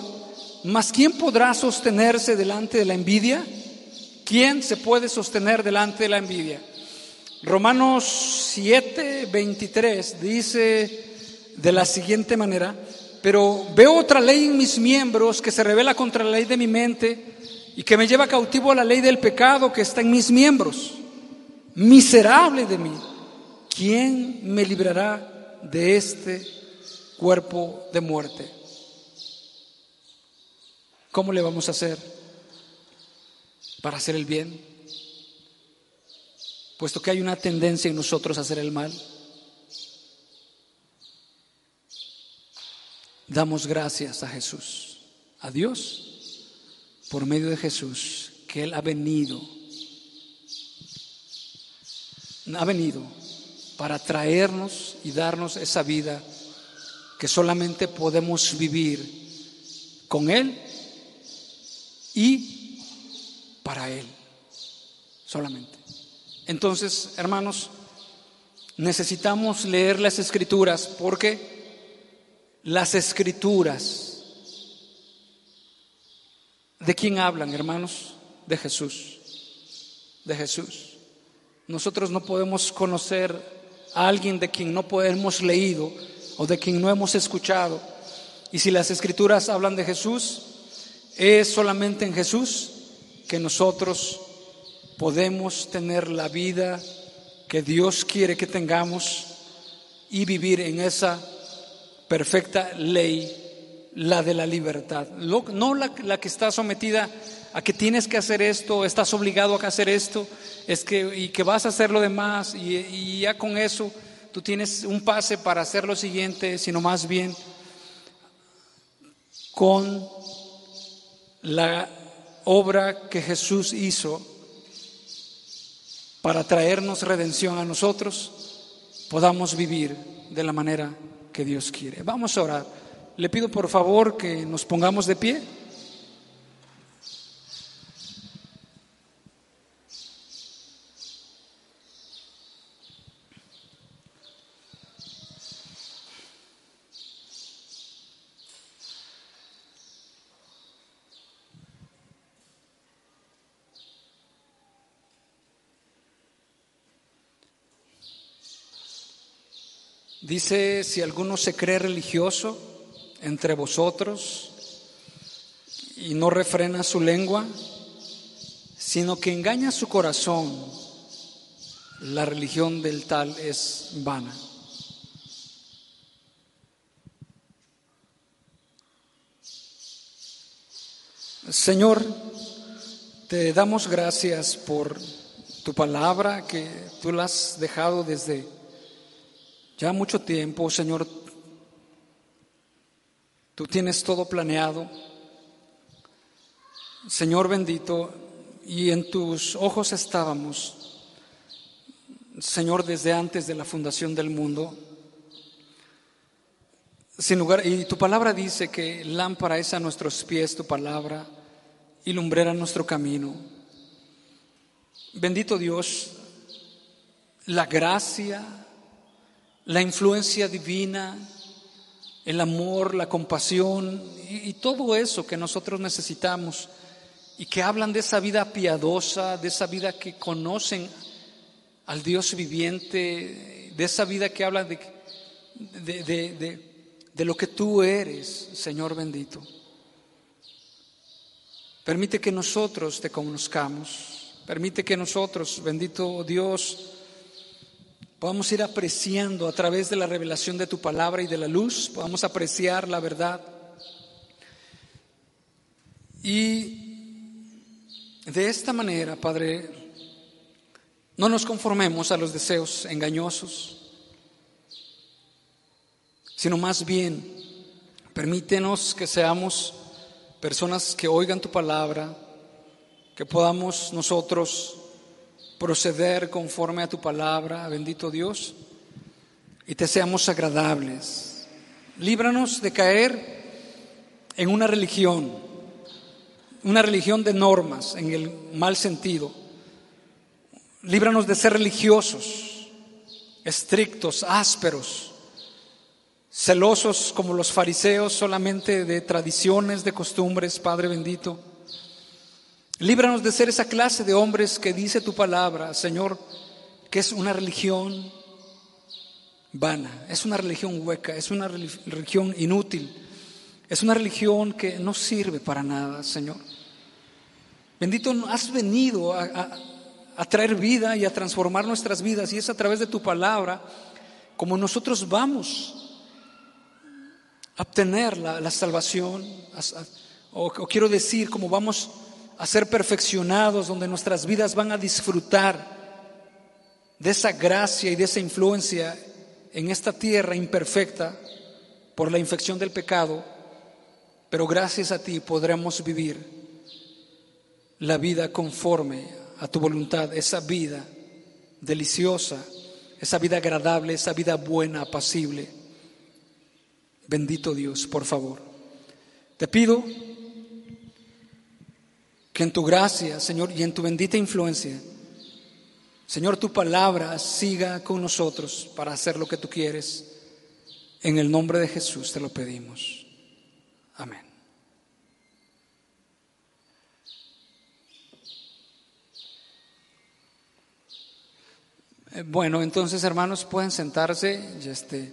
mas ¿quién podrá sostenerse delante de la envidia? ¿Quién se puede sostener delante de la envidia? Romanos 7, 23 dice de la siguiente manera, pero veo otra ley en mis miembros que se revela contra la ley de mi mente y que me lleva cautivo a la ley del pecado que está en mis miembros. Miserable de mí, ¿quién me librará de este cuerpo de muerte. ¿Cómo le vamos a hacer para hacer el bien? Puesto que hay una tendencia en nosotros a hacer el mal. Damos gracias a Jesús, a Dios, por medio de Jesús, que Él ha venido, ha venido para traernos y darnos esa vida que solamente podemos vivir con Él y para Él, solamente. Entonces, hermanos, necesitamos leer las escrituras porque las escrituras, ¿de quién hablan, hermanos? De Jesús, de Jesús. Nosotros no podemos conocer a alguien de quien no hemos leído o de quien no hemos escuchado. Y si las escrituras hablan de Jesús, es solamente en Jesús que nosotros podemos tener la vida que Dios quiere que tengamos y vivir en esa perfecta ley, la de la libertad. No la, que está sometida a que tienes que hacer esto, estás obligado a hacer esto, es que, y que vas a hacer lo demás, y ya con eso tú tienes un pase para hacer lo siguiente, sino más bien con la obra que Jesús hizo para traernos redención a nosotros, podamos vivir de la manera que Dios quiere. Vamos a orar. Le pido por favor que nos pongamos de pie. Dice, si alguno se cree religioso entre vosotros y no refrena su lengua, sino que engaña su corazón, la religión del tal es vana. Señor, te damos gracias por tu palabra que tú la has dejado desde ya mucho tiempo, Señor, tú tienes todo planeado Señor bendito, y en tus ojos estábamos, Señor, desde antes de la fundación del mundo. Sin lugar, y tu palabra dice que lámpara es a nuestros pies tu palabra y lumbrera nuestro camino. Bendito Dios, la gracia, la influencia divina, el amor, la compasión y, todo eso que nosotros necesitamos y que hablan de esa vida piadosa, de esa vida que conocen al Dios viviente, de esa vida que habla de, de, de de lo que tú eres, Señor bendito. Permite que nosotros te conozcamos. Permite que nosotros, bendito Dios, podamos ir apreciando a través de la revelación de tu palabra y de la luz, podamos apreciar la verdad. Y de esta manera, Padre, no nos conformemos a los deseos engañosos sino más bien permítenos que seamos personas que oigan tu palabra, que podamos nosotros proceder conforme a tu palabra, bendito Dios, y te seamos agradables. Líbranos de caer en una religión, una religión de normas, en el mal sentido. Líbranos de ser religiosos, estrictos, ásperos celosos como los fariseos solamente de tradiciones, de costumbres, Padre bendito. Líbranos de ser esa clase de hombres que dice tu palabra, Señor, que es una religión vana, es una religión hueca, es una religión inútil, es una religión que no sirve para nada, Señor. Bendito, has venido a, a traer vida y a transformar nuestras vidas y es a través de tu palabra como nosotros vamos obtener la, salvación, o, quiero decir, como vamos a ser perfeccionados, donde nuestras vidas van a disfrutar de esa gracia y de esa influencia en esta tierra imperfecta por la infección del pecado, pero gracias a ti podremos vivir la vida conforme a tu voluntad, esa vida deliciosa, esa vida agradable, esa vida buena, apacible Bendito Dios, por favor. Te pido que en tu gracia, Señor, y en tu bendita influencia, Señor, tu palabra siga con nosotros para hacer lo que tú quieres. En el nombre de Jesús te lo pedimos. Amén. Eh, bueno, entonces hermanos, pueden sentarse. Este,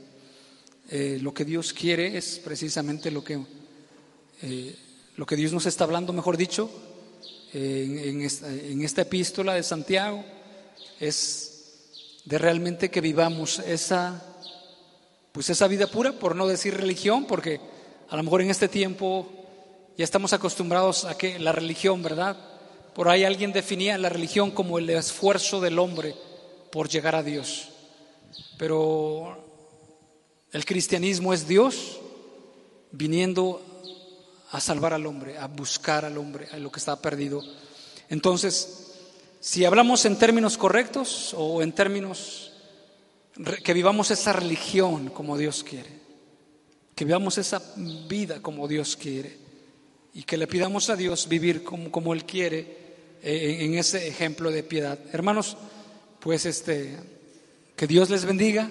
eh, lo que Dios quiere es precisamente lo que, eh, lo que Dios nos está hablando, mejor dicho, en, esta, en esta epístola de Santiago, es de realmente que vivamos esa, pues esa vida pura, por no decir religión, porque a lo mejor en este tiempo ya estamos acostumbrados a que la religión, ¿verdad? Por ahí alguien definía la religión como el esfuerzo del hombre por llegar a Dios. Pero el cristianismo es Dios viniendo a salvar al hombre, a buscar al hombre, a lo que está perdido. Entonces, si hablamos en términos correctos o en términos que vivamos esa religión como Dios quiere, que vivamos esa vida como Dios quiere y que le pidamos a Dios vivir como, como Él quiere eh, en ese ejemplo de piedad. Hermanos, pues este, que Dios les bendiga.